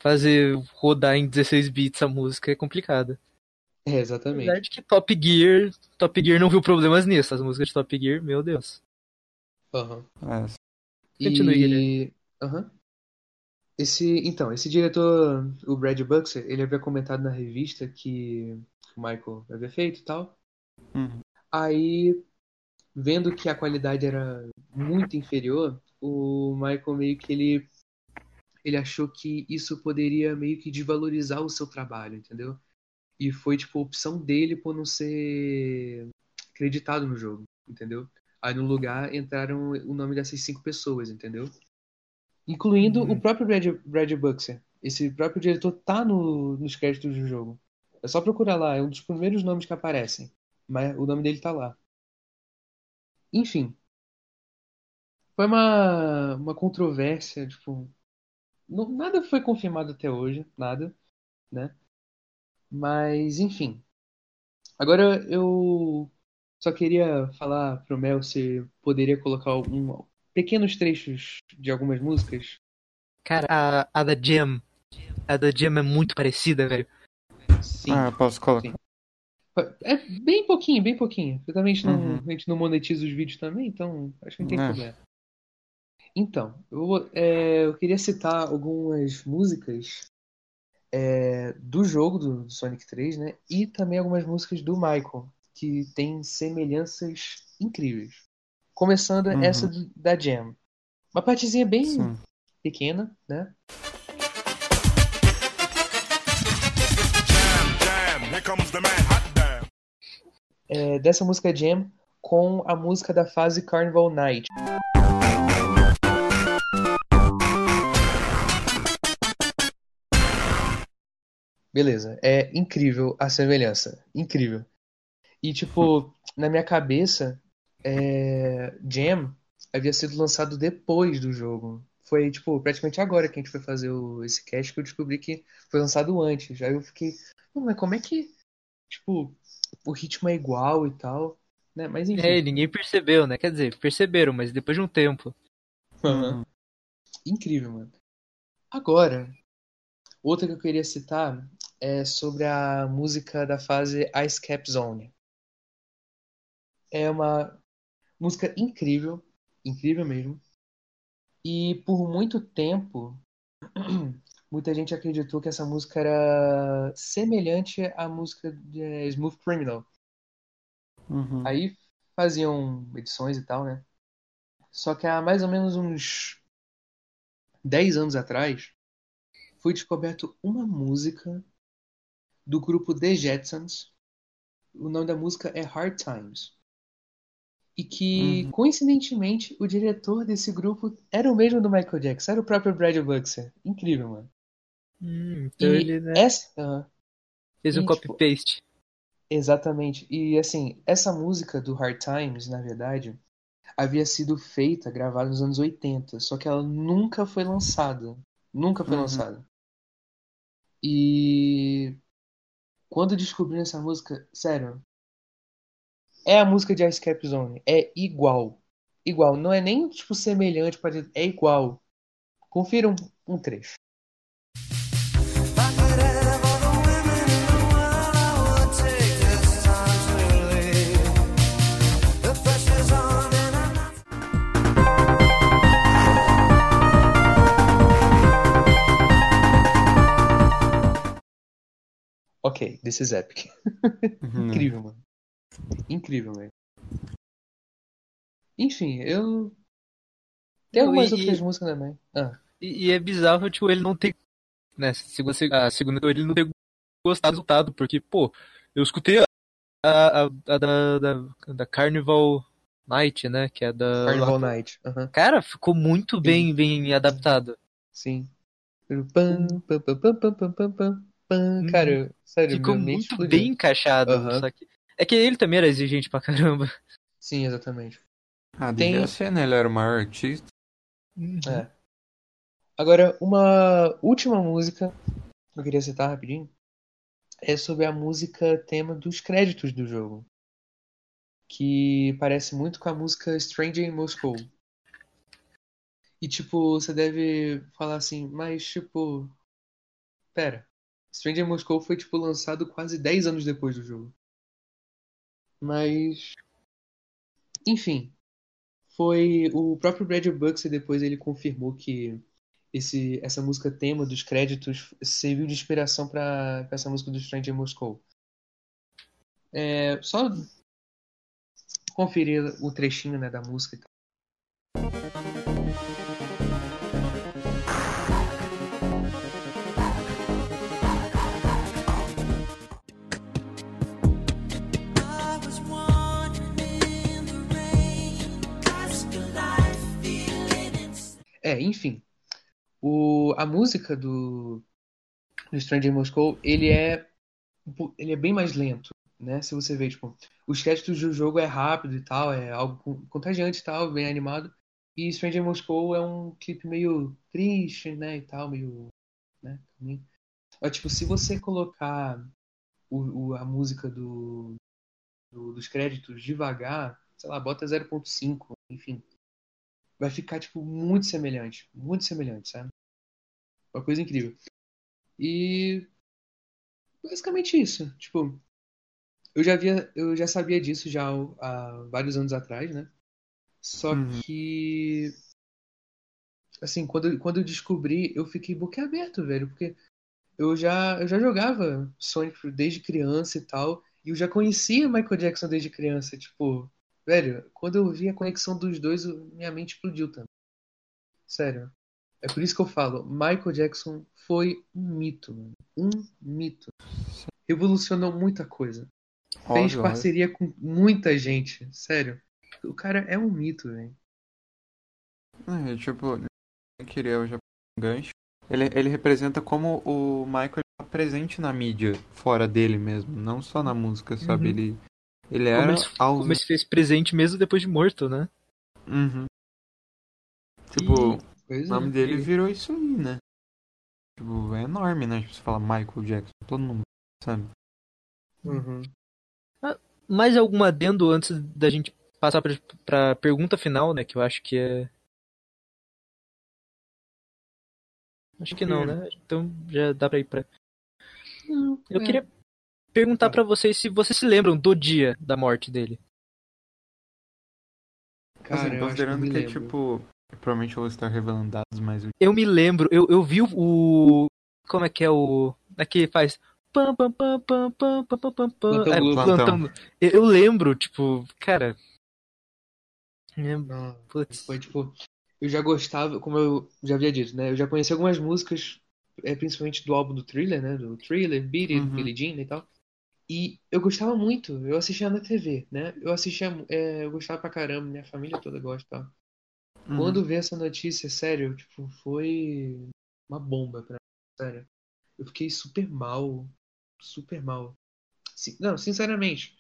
Fazer rodar em 16 bits a música é complicado.
é, exatamente.
Apesar de que Top Gear, Top Gear não viu problemas nisso. As músicas de Top Gear, meu Deus.
Uhum.
É,
Continue,
E...
Guilherme.
Aham. Esse, então, esse diretor, o Brad Buxer, ele havia comentado na revista que o Michael havia feito e tal.
uhum.
Aí, vendo que a qualidade era muito inferior, o Michael meio que ele, ele achou que isso poderia meio que desvalorizar o seu trabalho, entendeu? E foi, tipo, a opção dele por não ser acreditado no jogo, entendeu? Aí no lugar entraram o nome dessas cinco pessoas, entendeu? Incluindo
Uhum.
o próprio Brad, Brad Buxer. Esse próprio diretor tá no, nos créditos do jogo. É só procurar lá, é um dos primeiros nomes que aparecem. Mas o nome dele tá lá. Enfim. Foi uma, uma controvérsia, tipo. não- nada foi confirmado até hoje, nada, né? Mas, enfim. Agora eu só queria falar pro Mel se poderia colocar um, pequenos trechos de algumas músicas.
Cara, a, a da Jam. A da Jam é muito parecida, velho.
Sim.
Ah, eu posso colocar.
Sim. É bem pouquinho, bem pouquinho. Porque também a gente, não,
Uhum.
a gente não monetiza os vídeos também, então acho que não tem
É.
problema. Então, eu, é, eu queria citar algumas músicas é, do jogo do, do Sonic 3, né? E também algumas músicas do Michael, que tem semelhanças incríveis. Começando
Uhum.
essa do- da Jam. Uma partezinha bem
Sim.
pequena, né? É, dessa música Jam com a música da fase Carnival Night. Beleza, é incrível a semelhança, incrível. E tipo, na minha cabeça, é, Jam havia sido lançado depois do jogo. Foi tipo, praticamente agora que a gente foi fazer o, esse cast que eu descobri que foi lançado antes. Aí eu fiquei, "Pô, mas como é que, tipo, o ritmo é igual e tal, né? Mas enfim.
É, ninguém percebeu, né? Quer dizer, perceberam, mas depois de um tempo.
Aham. Incrível, mano. Agora, outra que eu queria citar é sobre a música da fase Ice Cap Zone. É uma música incrível, incrível mesmo. E por muito tempo, muita gente acreditou que essa música era semelhante à música de eh, Smooth Criminal.
Uhum.
Aí faziam edições e tal, né? Só que há mais ou menos uns 10 anos atrás, foi descoberto uma música do grupo The Jetsons o nome da música é Hard Times. E que,
Uhum.
coincidentemente, o diretor desse grupo era o mesmo do Michael Jackson, era o próprio Brad Buxer. Incrível, mano.
Hum, então
E
ele né,
essa,
fez um
tipo,
copy-paste.
Exatamente. E assim, essa música do Hard Times, na verdade, havia sido feita, gravada nos anos 80, só que ela nunca foi lançada. Nunca foi
Uhum.
lançada. E quando descobri essa música, sério, é a música de Ice Cap Zone, é igual. Igual, não é nem tipo semelhante, pode é igual. Confira um, um trecho. Ok, this is epic.
Uhum.
Incrível, mano. Incrível, velho. Enfim, eu. Tem algumas
e,
outras
e...
músicas também. Ah.
E, e, é bizarro, tipo, ele não tem. Né, ah, segundo a segunda ele não tem gostado do resultado, porque, pô, eu escutei a, a, a da, da, da Carnival Night, né? Que é da.
Carnival Night. Uhum.
Cara, ficou muito bem, bem adaptado.
Sim. Cara, sério,
Ficou muito bem encaixado.
Uhum.
Só que é que ele também era exigente pra caramba.
Sim, exatamente.
Ah,
Tem-
devia ser, né? Ele era o maior artista.
É. Agora, uma última música que eu queria citar rapidinho é sobre a música tema dos créditos do jogo. Que parece muito com a música Stranger in Moscow. E tipo, você deve falar assim, mas tipo. Pera. Stranger in Moscow foi tipo lançado quase 10 anos depois do jogo. Mas. Enfim. Foi o próprio Brad e depois ele confirmou que esse, essa música tema dos créditos serviu de inspiração para essa música do Stranger Moscow. É, só conferir o trechinho né, da música. É, enfim. O, a música do, do Stranger in Moscow, ele é, ele é bem mais lento, né? Se você ver, tipo, os créditos do jogo é rápido e tal, é algo con- contagiante e tal, bem animado. E Stranger in Moscow é um clipe meio triste, né, e tal, meio, né, também. Tipo, se você colocar o, o- a música do, do- dos créditos devagar, sei lá, bota 0.5, enfim, vai ficar, tipo, muito semelhante. Muito semelhante, sabe? Uma coisa incrível. E basicamente isso. Tipo, eu já via, eu já sabia disso já há vários anos atrás, né? Só
Uhum.
que assim, quando, eu- quando eu descobri, eu fiquei boquiaberto, velho, porque eu já, eu já jogava Sonic desde criança e tal, e eu já conhecia Michael Jackson desde criança, tipo, velho, quando eu vi a conexão dos dois, eu- minha mente explodiu também. Sério. É por isso que eu falo, Michael Jackson foi um mito, mano. Um mito. Revolucionou muita coisa. Fez
Óbvio, óbvio.
parceria com muita gente, sério. O cara é um mito, velho.
É, tipo, eu queria já um gancho. Ele, ele representa como o Michael tá presente na mídia, fora dele mesmo, não só na música, sabe?
Uhum.
Ele, ele
Como
era
ele,
aos...
como ele se fez presente mesmo depois de morto, né?
Uhum. Tipo,
Pois
o nome
é.
dele virou isso aí, né? Tipo, é enorme, né? Tipo, você fala Michael Jackson, todo mundo sabe.
Uhum.
Mais algum adendo antes da gente passar pra, pra pergunta final, né? Que eu acho que é. Acho que não, né? Então já dá pra ir pra. Eu
é.
queria perguntar tá. para vocês se vocês se lembram do dia da morte dele.
Cara,
assim, considerando
que,
que
é
tipo. Provavelmente eu vou estar revelando dados, mas. Eu
me lembro, eu, eu vi o. Como é que é o. É Aqui faz. Pam, pam, pam, pam, pam, pam, pam, pam. É, plantão. Eu, eu lembro, tipo, cara.
Não,
né,
foi tipo. Eu já gostava, como eu já havia dito, né? Eu já conheci algumas músicas, é, principalmente do álbum do Thriller, né? Do Thriller, Beat It,
uhum.
Billie Jean e tal. E eu gostava muito, eu assistia na TV, né? Eu assistia, é, eu gostava pra caramba, minha família toda gosta, tá?
Uhum.
Quando vi essa notícia, sério, tipo, foi uma bomba pra mim, sério. Eu fiquei super mal, super mal. Si- Não, sinceramente,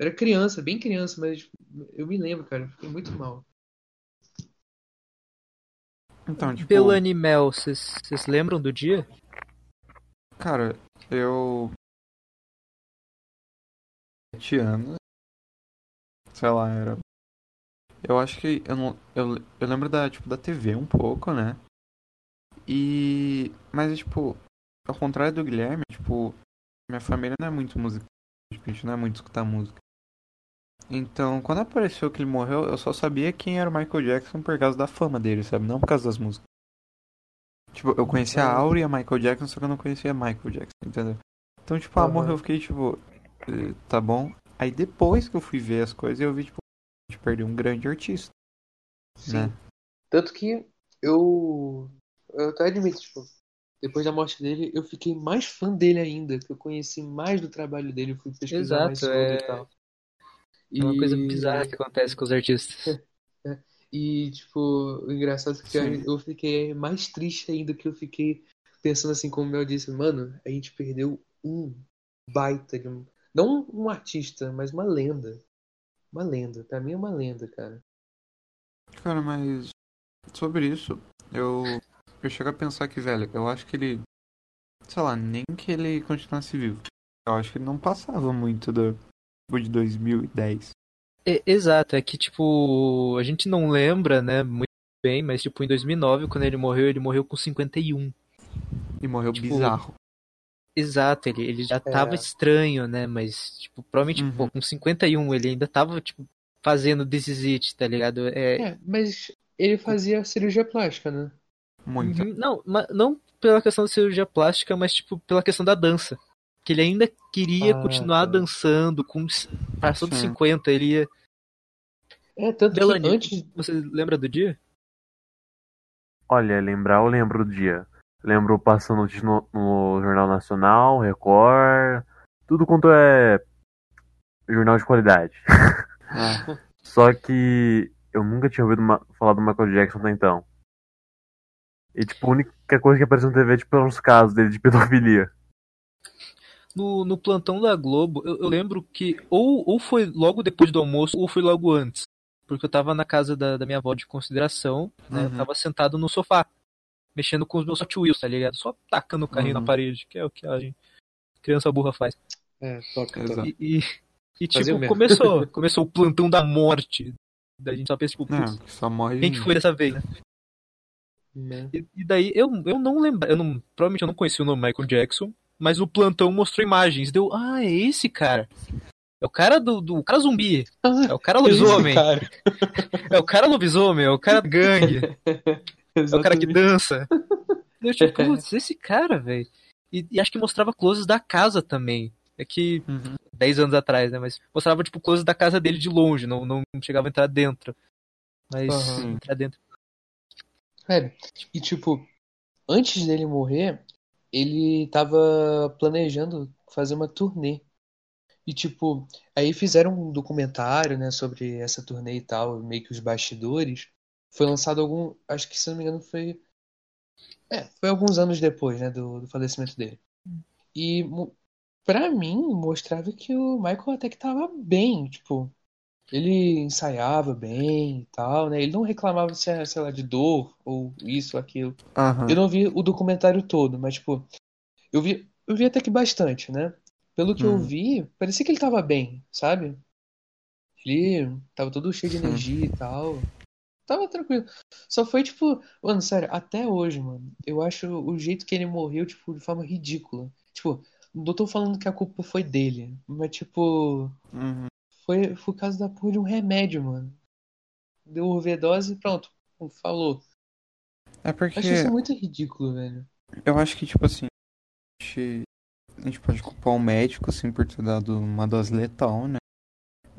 eu era criança, bem criança, mas tipo, eu me lembro, cara, eu fiquei muito mal.
Então, tipo,
Pelo Animel, vocês lembram do dia?
cara, eu. Sete anos. Sei lá, era. Eu acho que. Eu, não, eu, eu lembro da, tipo, da TV um pouco, né? E. Mas, tipo, ao contrário do Guilherme, tipo, minha família não é muito musical. Tipo, a gente não é muito escutar música. Então, quando apareceu que ele morreu, eu só sabia quem era o Michael Jackson por causa da fama dele, sabe? Não por causa das músicas. Tipo, eu conhecia a Aura e a Michael Jackson, só que eu não conhecia Michael Jackson, entendeu? Então, tipo, ah,
Aham.
morreu, eu fiquei, tipo, tá bom. Aí depois que eu fui ver as coisas, eu vi, tipo, a gente perdeu um grande artista,
Sim.
né?
Tanto que eu. Eu até admito, tipo, depois da morte dele, eu fiquei mais fã dele ainda, que eu conheci mais do trabalho dele, eu fui pesquisar mais
Exato,
sobre
é-
e tal.
É uma coisa
E-
bizarra que acontece com os artistas.
E, tipo, o engraçado é que
Sim.
eu fiquei mais triste ainda, que eu fiquei pensando assim, como o Mel disse, mano, a gente perdeu um baita de um. Não um artista, mas uma lenda. Uma lenda. Pra mim é uma lenda, cara.
Cara, mas sobre isso, eu eu chego a pensar que, velho, eu acho que ele, sei lá, nem que ele continuasse vivo. Eu acho que ele não passava muito do tipo, de 2010.
É, exato, é que, tipo, a gente não lembra, né, muito bem, mas, tipo, em 2009, quando ele morreu, ele morreu com 51.
E morreu
Tipo,
bizarro.
Exato, ele, ele já tava
É.
estranho, né, mas, tipo, provavelmente,
Uhum.
pô, com 51, ele ainda tava, tipo, fazendo This Is It, tá ligado? É,
É, mas ele fazia cirurgia plástica, né?
Muito.
Uhum, Não, não pela questão da cirurgia plástica, mas tipo pela questão da dança. Que ele ainda queria
Ah,
continuar
tá.
dançando, com passou dos
Sim.
50, ele ia.
É, tanto
Delany,
que antes.
Você lembra do dia?
Olha, lembrar eu lembro do dia. Lembro passando no, no Jornal Nacional, Record, tudo quanto é jornal de qualidade.
Ah,
Só que eu nunca tinha ouvido ma- falar do Michael Jackson até então. E tipo, a única coisa que apareceu na TV tipo, eram os casos dele de pedofilia.
No, no plantão da Globo, eu, eu lembro que ou, ou foi logo depois do almoço, ou foi logo antes. Porque eu tava na casa da, da minha avó de consideração, né? Eu
Uhum.
tava sentado no sofá, mexendo com os meus Hot Wheels, tá ligado? Só tacando o carrinho
Uhum.
na parede, que é o que a gente, criança burra faz.
É, toca,
Exato.
toca.
E, e, e, tipo, começou, começou o plantão da morte. Da gente só pensa, tipo,
não, só morre
quem que foi dessa vez, né?
Né?
E, e daí eu, eu não lembro, eu não, provavelmente eu não conheci o nome Michael Jackson, mas o plantão mostrou imagens. Deu, ah, é esse cara. É o cara do, do o cara zumbi. É o cara lobisomem.
Cara.
É o cara lobisomem, é o cara gangue. É o cara que dança. Eu tipo, putz, esse cara, velho. E, e acho que mostrava closes da casa também. É que
Uhum.
10 anos atrás, né? Mas mostrava, tipo, closes da casa dele de longe, não, não chegava a entrar dentro. Mas
Aham.
entrar dentro.
Sério. E tipo, antes dele morrer, ele tava planejando fazer uma turnê. E tipo, aí fizeram um documentário, né, sobre essa turnê e tal, meio que os bastidores. Foi lançado algum, acho que se não me engano foi é, foi alguns anos depois, né, do, do falecimento dele. E pra mim mostrava que o Michael até que tava bem, tipo, ele ensaiava bem e tal, né? Ele não reclamava, sei lá, de dor ou isso, aquilo.
Aham.
Eu não vi o documentário todo, mas, tipo, eu vi, eu vi até que bastante, né? Pelo que eu
Hum.
vi, parecia que ele tava bem, sabe? Ele tava todo cheio de energia e tal. Tava tranquilo. Só foi, tipo, mano, sério, até hoje, mano, eu acho o jeito que ele morreu, tipo, de forma ridícula. Tipo, não tô falando que a culpa foi dele, mas, tipo,
Uhum.
foi, foi por causa da porra de um remédio, mano. Deu overdose e pronto. Falou.
É porque
Acho isso muito ridículo, velho.
eu acho que, tipo assim, a gente, a gente pode culpar o médico, assim, por ter dado uma dose letal, né?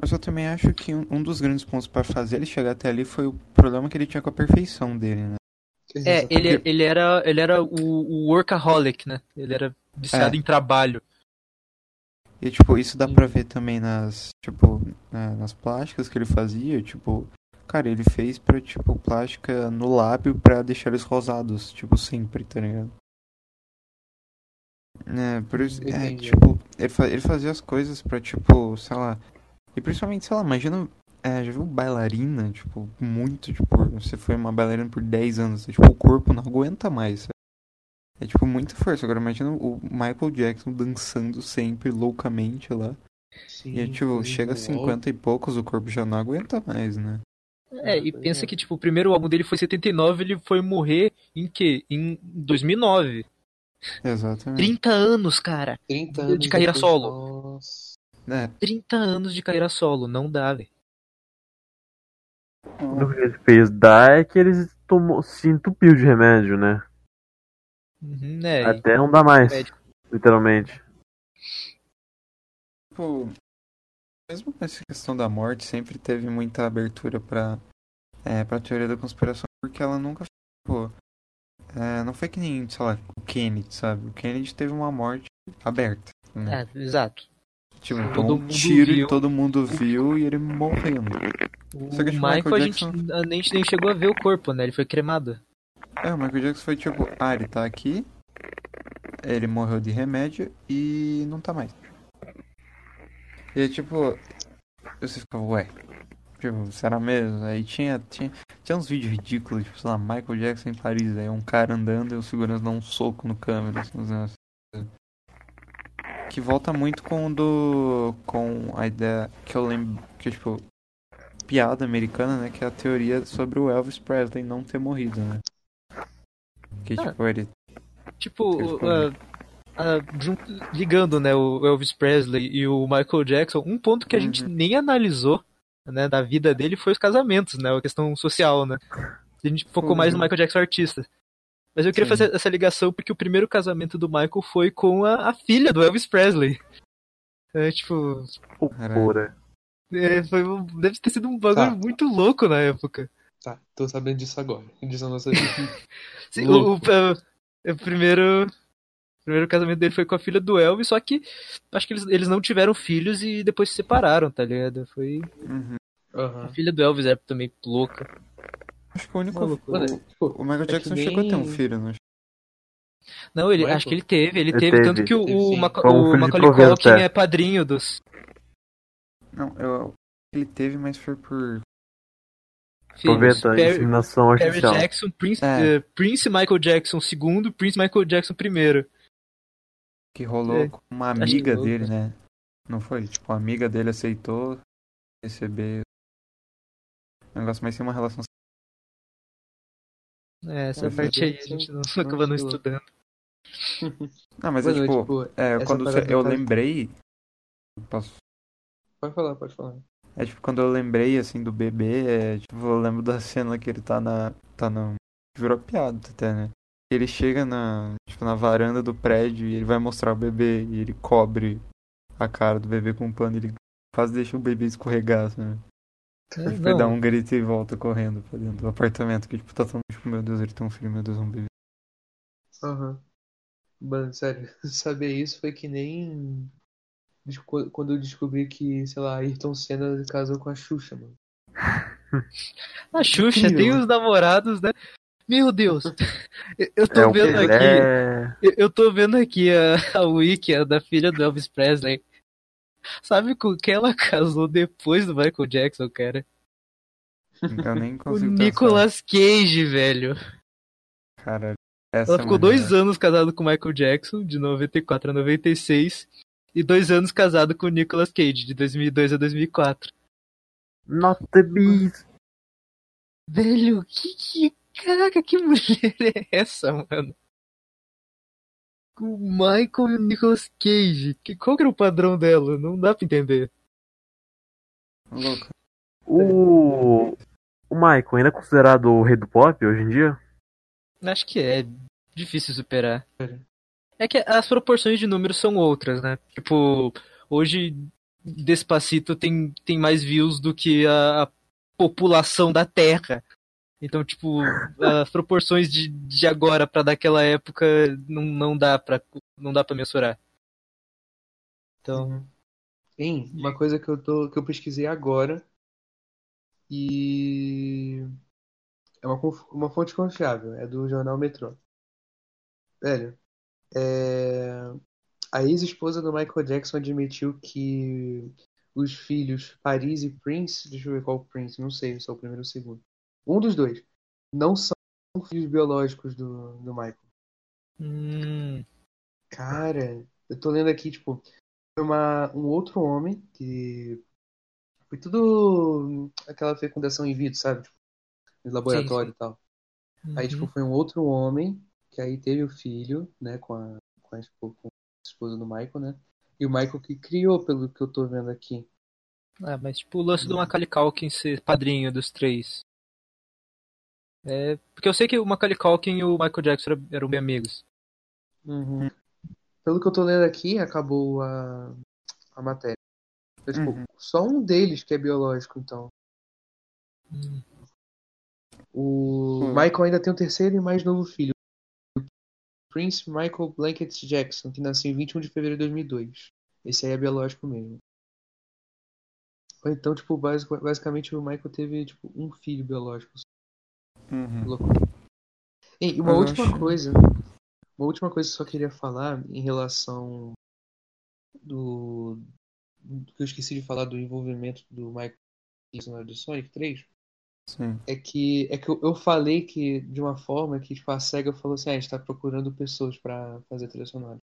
Mas eu também acho que um, dos grandes pontos pra fazer ele chegar até ali foi o problema que ele tinha com a perfeição dele, né?
É, ele, ele era, ele era o, o workaholic, né? Ele era viciado
É.
em trabalho.
E, tipo, isso dá pra ver também nas, tipo, na- nas plásticas que ele fazia, tipo, cara, ele fez pra, tipo, plástica no lábio pra deixar eles rosados, tipo, sempre, tá ligado? É, por isso, é, tipo, ele, fa- ele fazia as coisas pra, tipo, sei lá, e principalmente, sei lá, imagina, é, já viu bailarina, tipo, muito, tipo, você foi uma bailarina por 10 anos, tipo, o corpo não aguenta mais, sabe? É, tipo, muita força. Agora, imagina o Michael Jackson dançando sempre, loucamente lá.
Sim,
E, tipo, chega a
louco.
50 e poucos, o corpo já não aguenta mais, né?
É, e pensa que, tipo, o primeiro álbum dele foi em 79, ele foi morrer em quê? Em 2009.
Exatamente.
30 anos, cara.
30
de
anos
carreira
depois,
solo.
É,
30 anos de carreira solo, não dá, velho.
O que ele fez dar é que ele tomou, se entupiu de remédio, né?
Uhum, é,
Até não dá mais,
médico.
literalmente.
tipo, mesmo nessa questão da morte, sempre teve muita abertura pra, é, pra teoria da conspiração, porque ela nunca, tipo, é, não foi que nem, sei lá, o Kennedy, sabe? O Kennedy teve uma morte aberta. Né?
É, exato.
Tipo,
todo
um
mundo
tiro
viu.
e todo mundo viu e ele morrendo.
O
Só que, tipo,
Michael,
Michael
a, gente, a gente nem chegou a ver o corpo, né? Ele foi cremado.
É, o Michael Jackson foi tipo, ah, ele tá aqui, ele morreu de remédio e não tá mais. E aí, tipo, você ficava, ué, tipo, será mesmo? Aí tinha, tinha, tinha uns vídeos ridículos, tipo, sei lá, Michael Jackson em Paris, aí um cara andando e o segurança dá um soco no câmera, assim, negócios. Que volta muito com do. com a ideia que eu lembro, que tipo, piada americana, né, que é a teoria sobre o Elvis Presley não ter morrido, né? Que
Ah.
tipo, ele
Tipo, ah, junto- ligando, né, o Elvis Presley e o Michael Jackson, um ponto que a gente
Uhum.
nem analisou, né, da vida dele foi os casamentos, né, a questão social, né. A gente focou mais no
Uhum.
Michael Jackson artista. Mas eu queria
Sim.
fazer essa ligação porque o primeiro casamento do Michael foi com a, a filha do Elvis Presley. É, tipo,
Loucura.
é, foi, deve ter sido um bagulho
Tá.
muito louco na época.
Tá, tô sabendo disso agora. Disso eu não sabia.
Sim, o, o- é, o primeiro, o primeiro casamento dele foi com a filha do Elvis, só que acho que eles, eles não tiveram filhos e depois se separaram, tá ligado? Foi
Uhum.
Aham.
a filha do Elvis é também louca.
Acho que o único.
Mano, tipo,
O Michael
É
Jackson chegou a ter um
nem-
filho, não
Não, ele,
Michael?
acho que ele teve, ele
Ele
teve,
teve,
tanto que o, o. Maca-
Foi
o Macaulay Culkin
é.
é padrinho dos
Não, eu. Ele teve, mas foi por.
filhos.
Aproveita a
Perry,
inseminação artificial.
Jackson, Prince,
É.
eh, Prince Michael Jackson II, Prince Michael Jackson I.
Que rolou
É,
com uma amiga dele, né? Não foi? Tipo, a amiga dele aceitou receber. O negócio mais ser uma relação.
É, essa
É,
parte aí a gente não acaba não estudando.
Não, mas é tipo.
tipo,
É,
essa
quando você- eu
tá-
lembrei. Posso
Pode falar, pode falar.
É tipo, quando eu lembrei, assim, do bebê, é, tipo, eu lembro da cena que ele tá na, tá no, virou piada até, né? Ele chega na, tipo, na varanda do prédio e ele vai mostrar o bebê e ele cobre a cara do bebê com um pano e ele quase deixa o bebê escorregar, sabe?
É,
Ele foi dar um grito e volta correndo pra dentro do apartamento, que, tipo, tá tão, tipo, meu Deus, ele tem um filho, meu Deus, um bebê.
Aham. Mano, sério, saber isso foi que nem quando eu descobri que, sei lá, Ayrton Senna casou com a Xuxa, mano.
A Xuxa tem os namorados, né? Meu Deus. Eu- tô
É
vendo aqui. Eu tô vendo aqui a, a wiki a da filha do Elvis Presley. Sabe com quem ela casou depois do Michael Jackson, cara?
Eu nem
O
consigo pensar.
Nicolas Cage, velho.
Cara, essa
Ela ficou
mulher-
dois anos casada com o Michael Jackson, de 94 a 96. E dois anos casado com o Nicolas Cage, de 2002 a 2004.
Not the beast.
Velho, que que. Caraca, que mulher é essa, mano? O Michael e o Nicolas Cage. Que, qual que era o padrão dela? Não dá pra entender.
Louco.
O. O Michael ainda é considerado o rei do pop hoje em dia?
Acho que é difícil superar. É que as proporções de números são outras, né? Tipo, hoje Despacito tem, tem mais views do que a, a população da Terra. Então, tipo, as proporções de, de agora pra daquela época não, não dá pra não dá para mensurar. Então,
Hein, uma coisa que eu tô, que eu pesquisei agora e é uma, uma fonte confiável, é do jornal Metrô. Velho, é, a ex-esposa do Michael Jackson admitiu que os filhos Paris e Prince, deixa eu ver qual Prince, não sei se é o primeiro ou o segundo. Um dos dois não são filhos biológicos do, do Michael.
Hum,
Cara, eu tô lendo aqui, tipo, foi uma, um outro homem que foi tudo aquela fecundação in vitro, sabe? Tipo, laboratório e tal. Aí, tipo,
uhum.
foi um outro homem que aí teve o filho, né, com a, com a, espo- com a esposa do Michael, né? E o Michael que criou, pelo que eu tô vendo aqui.
Ah, mas tipo o lance do Macaulay Culkin ser padrinho dos três. É, porque eu sei que o Macaulay Culkin e o Michael Jackson eram, eram bem amigos.
Uhum. Pelo que eu tô lendo aqui, acabou a, a matéria. Então, tipo,
Uhum.
só um deles que é biológico, então.
Hum.
O. Michael ainda tem um terceiro e mais novo filho. Prince Michael Blanket Jackson, que nasceu em 21 de fevereiro de 2002. Esse aí é biológico mesmo. Então, tipo, basic- basicamente o Michael teve, tipo, um filho biológico.
Uhum.
Loucura. E uma
eu
última
acho-
coisa. Uma última coisa que eu só queria falar em relação do. do que eu esqueci de falar do envolvimento do Michael Jackson do Sonic 3.
Sim.
É que, é que eu, eu falei que de uma forma que tipo, a SEGA falou assim, ah, a gente tá procurando pessoas pra fazer trilha sonora.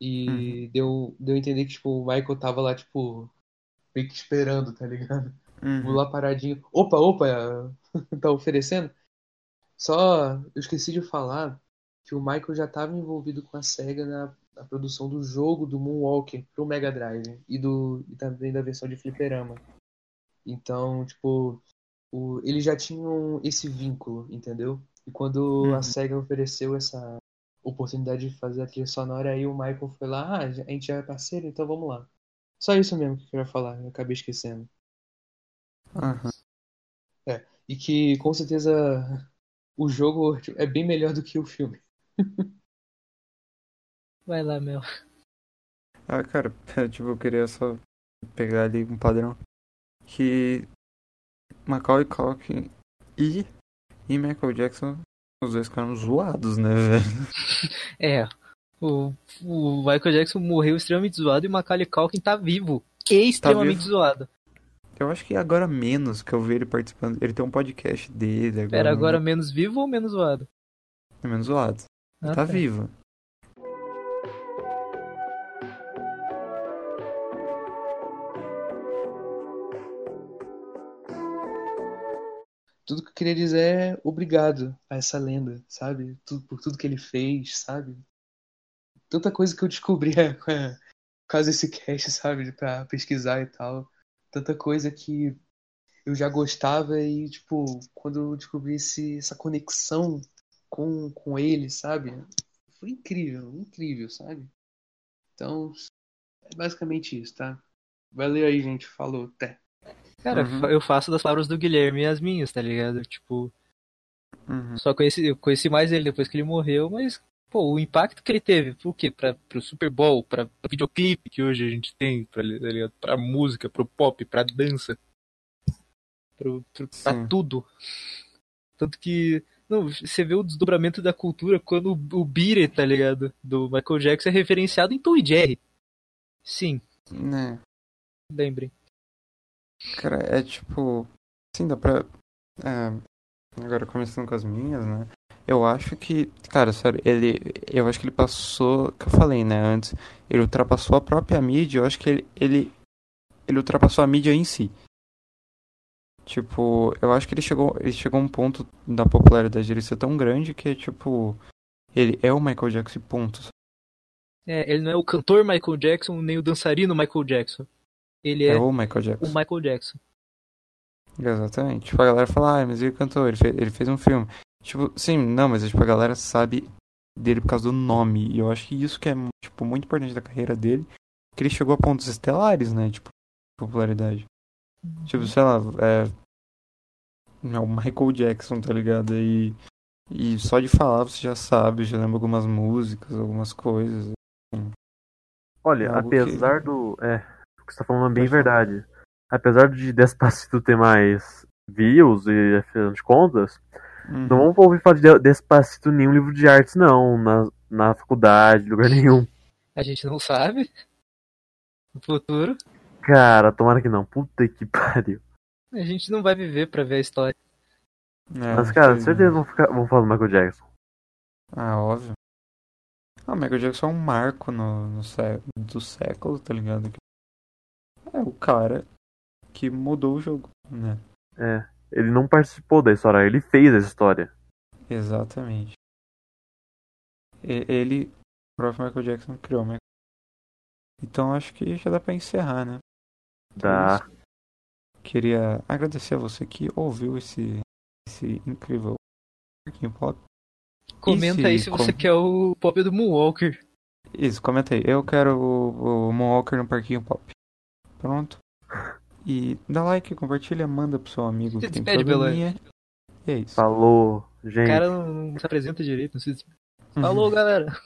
E deu, deu a entender que tipo, o Michael tava lá, tipo, meio que esperando, tá ligado?
Uhum.
lá paradinho. Opa, opa, tá oferecendo? Só eu esqueci de falar que o Michael já estava envolvido com a SEGA na, na produção do jogo do Moonwalker pro Mega Drive e, do, e também da versão de Fliperama. Então, tipo, o, eles já tinham esse vínculo, entendeu? E quando
Uhum.
a SEGA ofereceu essa oportunidade de fazer a trilha sonora, aí o Michael foi lá, ah, a gente já é parceiro, então vamos lá. Só isso mesmo que eu queria falar, eu acabei esquecendo.
Aham.
E que com certeza o jogo é bem melhor do que o filme.
Vai lá, Mel.
Ah, cara, tipo, eu queria só pegar ali um padrão. Que Macaulay Culkin e, e Michael Jackson, os dois ficaram zoados, né, velho?
É, o, o Michael Jackson morreu extremamente zoado e o Macaulay Culkin tá vivo. E extremamente
vivo.
zoado.
Eu acho que agora menos que eu vi ele participando. Ele tem um podcast dele agora.
Pera, agora menos vivo ou menos zoado?
É menos zoado.
Ah,
tá vivo.
Tudo que eu queria dizer é obrigado a essa lenda, sabe? Tudo, por tudo que ele fez, sabe? Tanta coisa que eu descobri com a- por causa desse cast, sabe? Pra pesquisar e tal. Tanta coisa que eu já gostava e, tipo, quando eu descobri esse, essa conexão com, com ele, sabe? Foi incrível, incrível, sabe? Então, é basicamente isso, tá? Valeu aí, gente. Falou, até.
Cara,
Uhum.
eu faço das palavras do Guilherme as minhas, tá ligado? Tipo,
Uhum.
só conheci, eu conheci mais ele depois que ele morreu, mas, pô, o impacto que ele teve, pro quê? Pra, pro Super Bowl, pra, pro videoclipe que hoje a gente tem, pra, tá pra música, pro pop, pra dança, pro, pro, pra
Sim.
tudo. Tanto que, não, você vê o desdobramento da cultura quando o, Beat It, tá ligado? Do Michael Jackson é referenciado em Tom e Jerry. Sim,
Né.
lembrem.
Cara, é tipo. Sim, dá pra. é, agora começando com as minhas, né? Eu acho que. Cara, sério, ele. Eu acho que ele passou. Que eu falei, né, antes. Ele ultrapassou a própria mídia. Eu acho que ele. Ele, ele ultrapassou a mídia em si. Tipo, eu acho que ele chegou. Ele chegou a um ponto da popularidade dele ser tão grande que, tipo. Ele é o Michael Jackson, ponto.
É, ele não é o cantor Michael Jackson, nem o dançarino Michael Jackson. Ele é,
É o Michael Jackson.
o Michael Jackson.
Exatamente. Tipo, a galera fala, ah, mas ele cantou, ele fez, ele fez um filme. Tipo, sim, não, mas tipo, a galera sabe dele por causa do nome. E eu acho que isso que é, tipo, muito importante da carreira dele. Que ele chegou a pontos estelares, né? Tipo, popularidade. Tipo, sei lá, é. O Michael Jackson, tá ligado? E, e só de falar você já sabe, já lembra algumas músicas, algumas coisas.
Olha,
Algo que-
apesar do. É, que você tá falando é bem
falar.
verdade. Apesar de Despacito ter mais views e afinal de contas,
Uhum.
não vamos ouvir falar de De- Despacito nenhum livro de artes, não. Na, na faculdade, lugar nenhum.
A gente não sabe. No futuro,
Cara, tomara que não. Puta que pariu.
a gente não vai viver pra ver a história.
É,
Mas, cara,
infelizmente.
certeza vão, ficar, vão falar do Michael Jackson.
Ah, óbvio. Ah, o Michael Jackson é um marco no, no sé- do século, tá ligado? É o cara que mudou o jogo, né?
É. Ele não participou da história, ele fez a história.
Exatamente. Ele, o próprio Michael Jackson, criou o Michael Então acho que já dá pra encerrar, né? Então é. Queria agradecer a você que ouviu esse, esse incrível Parquinho Pop.
Comenta
se
aí se você
com-
quer o pop do Moonwalker.
Isso, comenta aí. Eu quero o, o Moonwalker no Parquinho Pop. Pronto. E dá like, compartilha, manda pro seu amigo
Se
que tem probleminha. E é isso.
Falou, gente.
O cara não, se apresenta direito. Não se...
Uhum.
Falou, galera.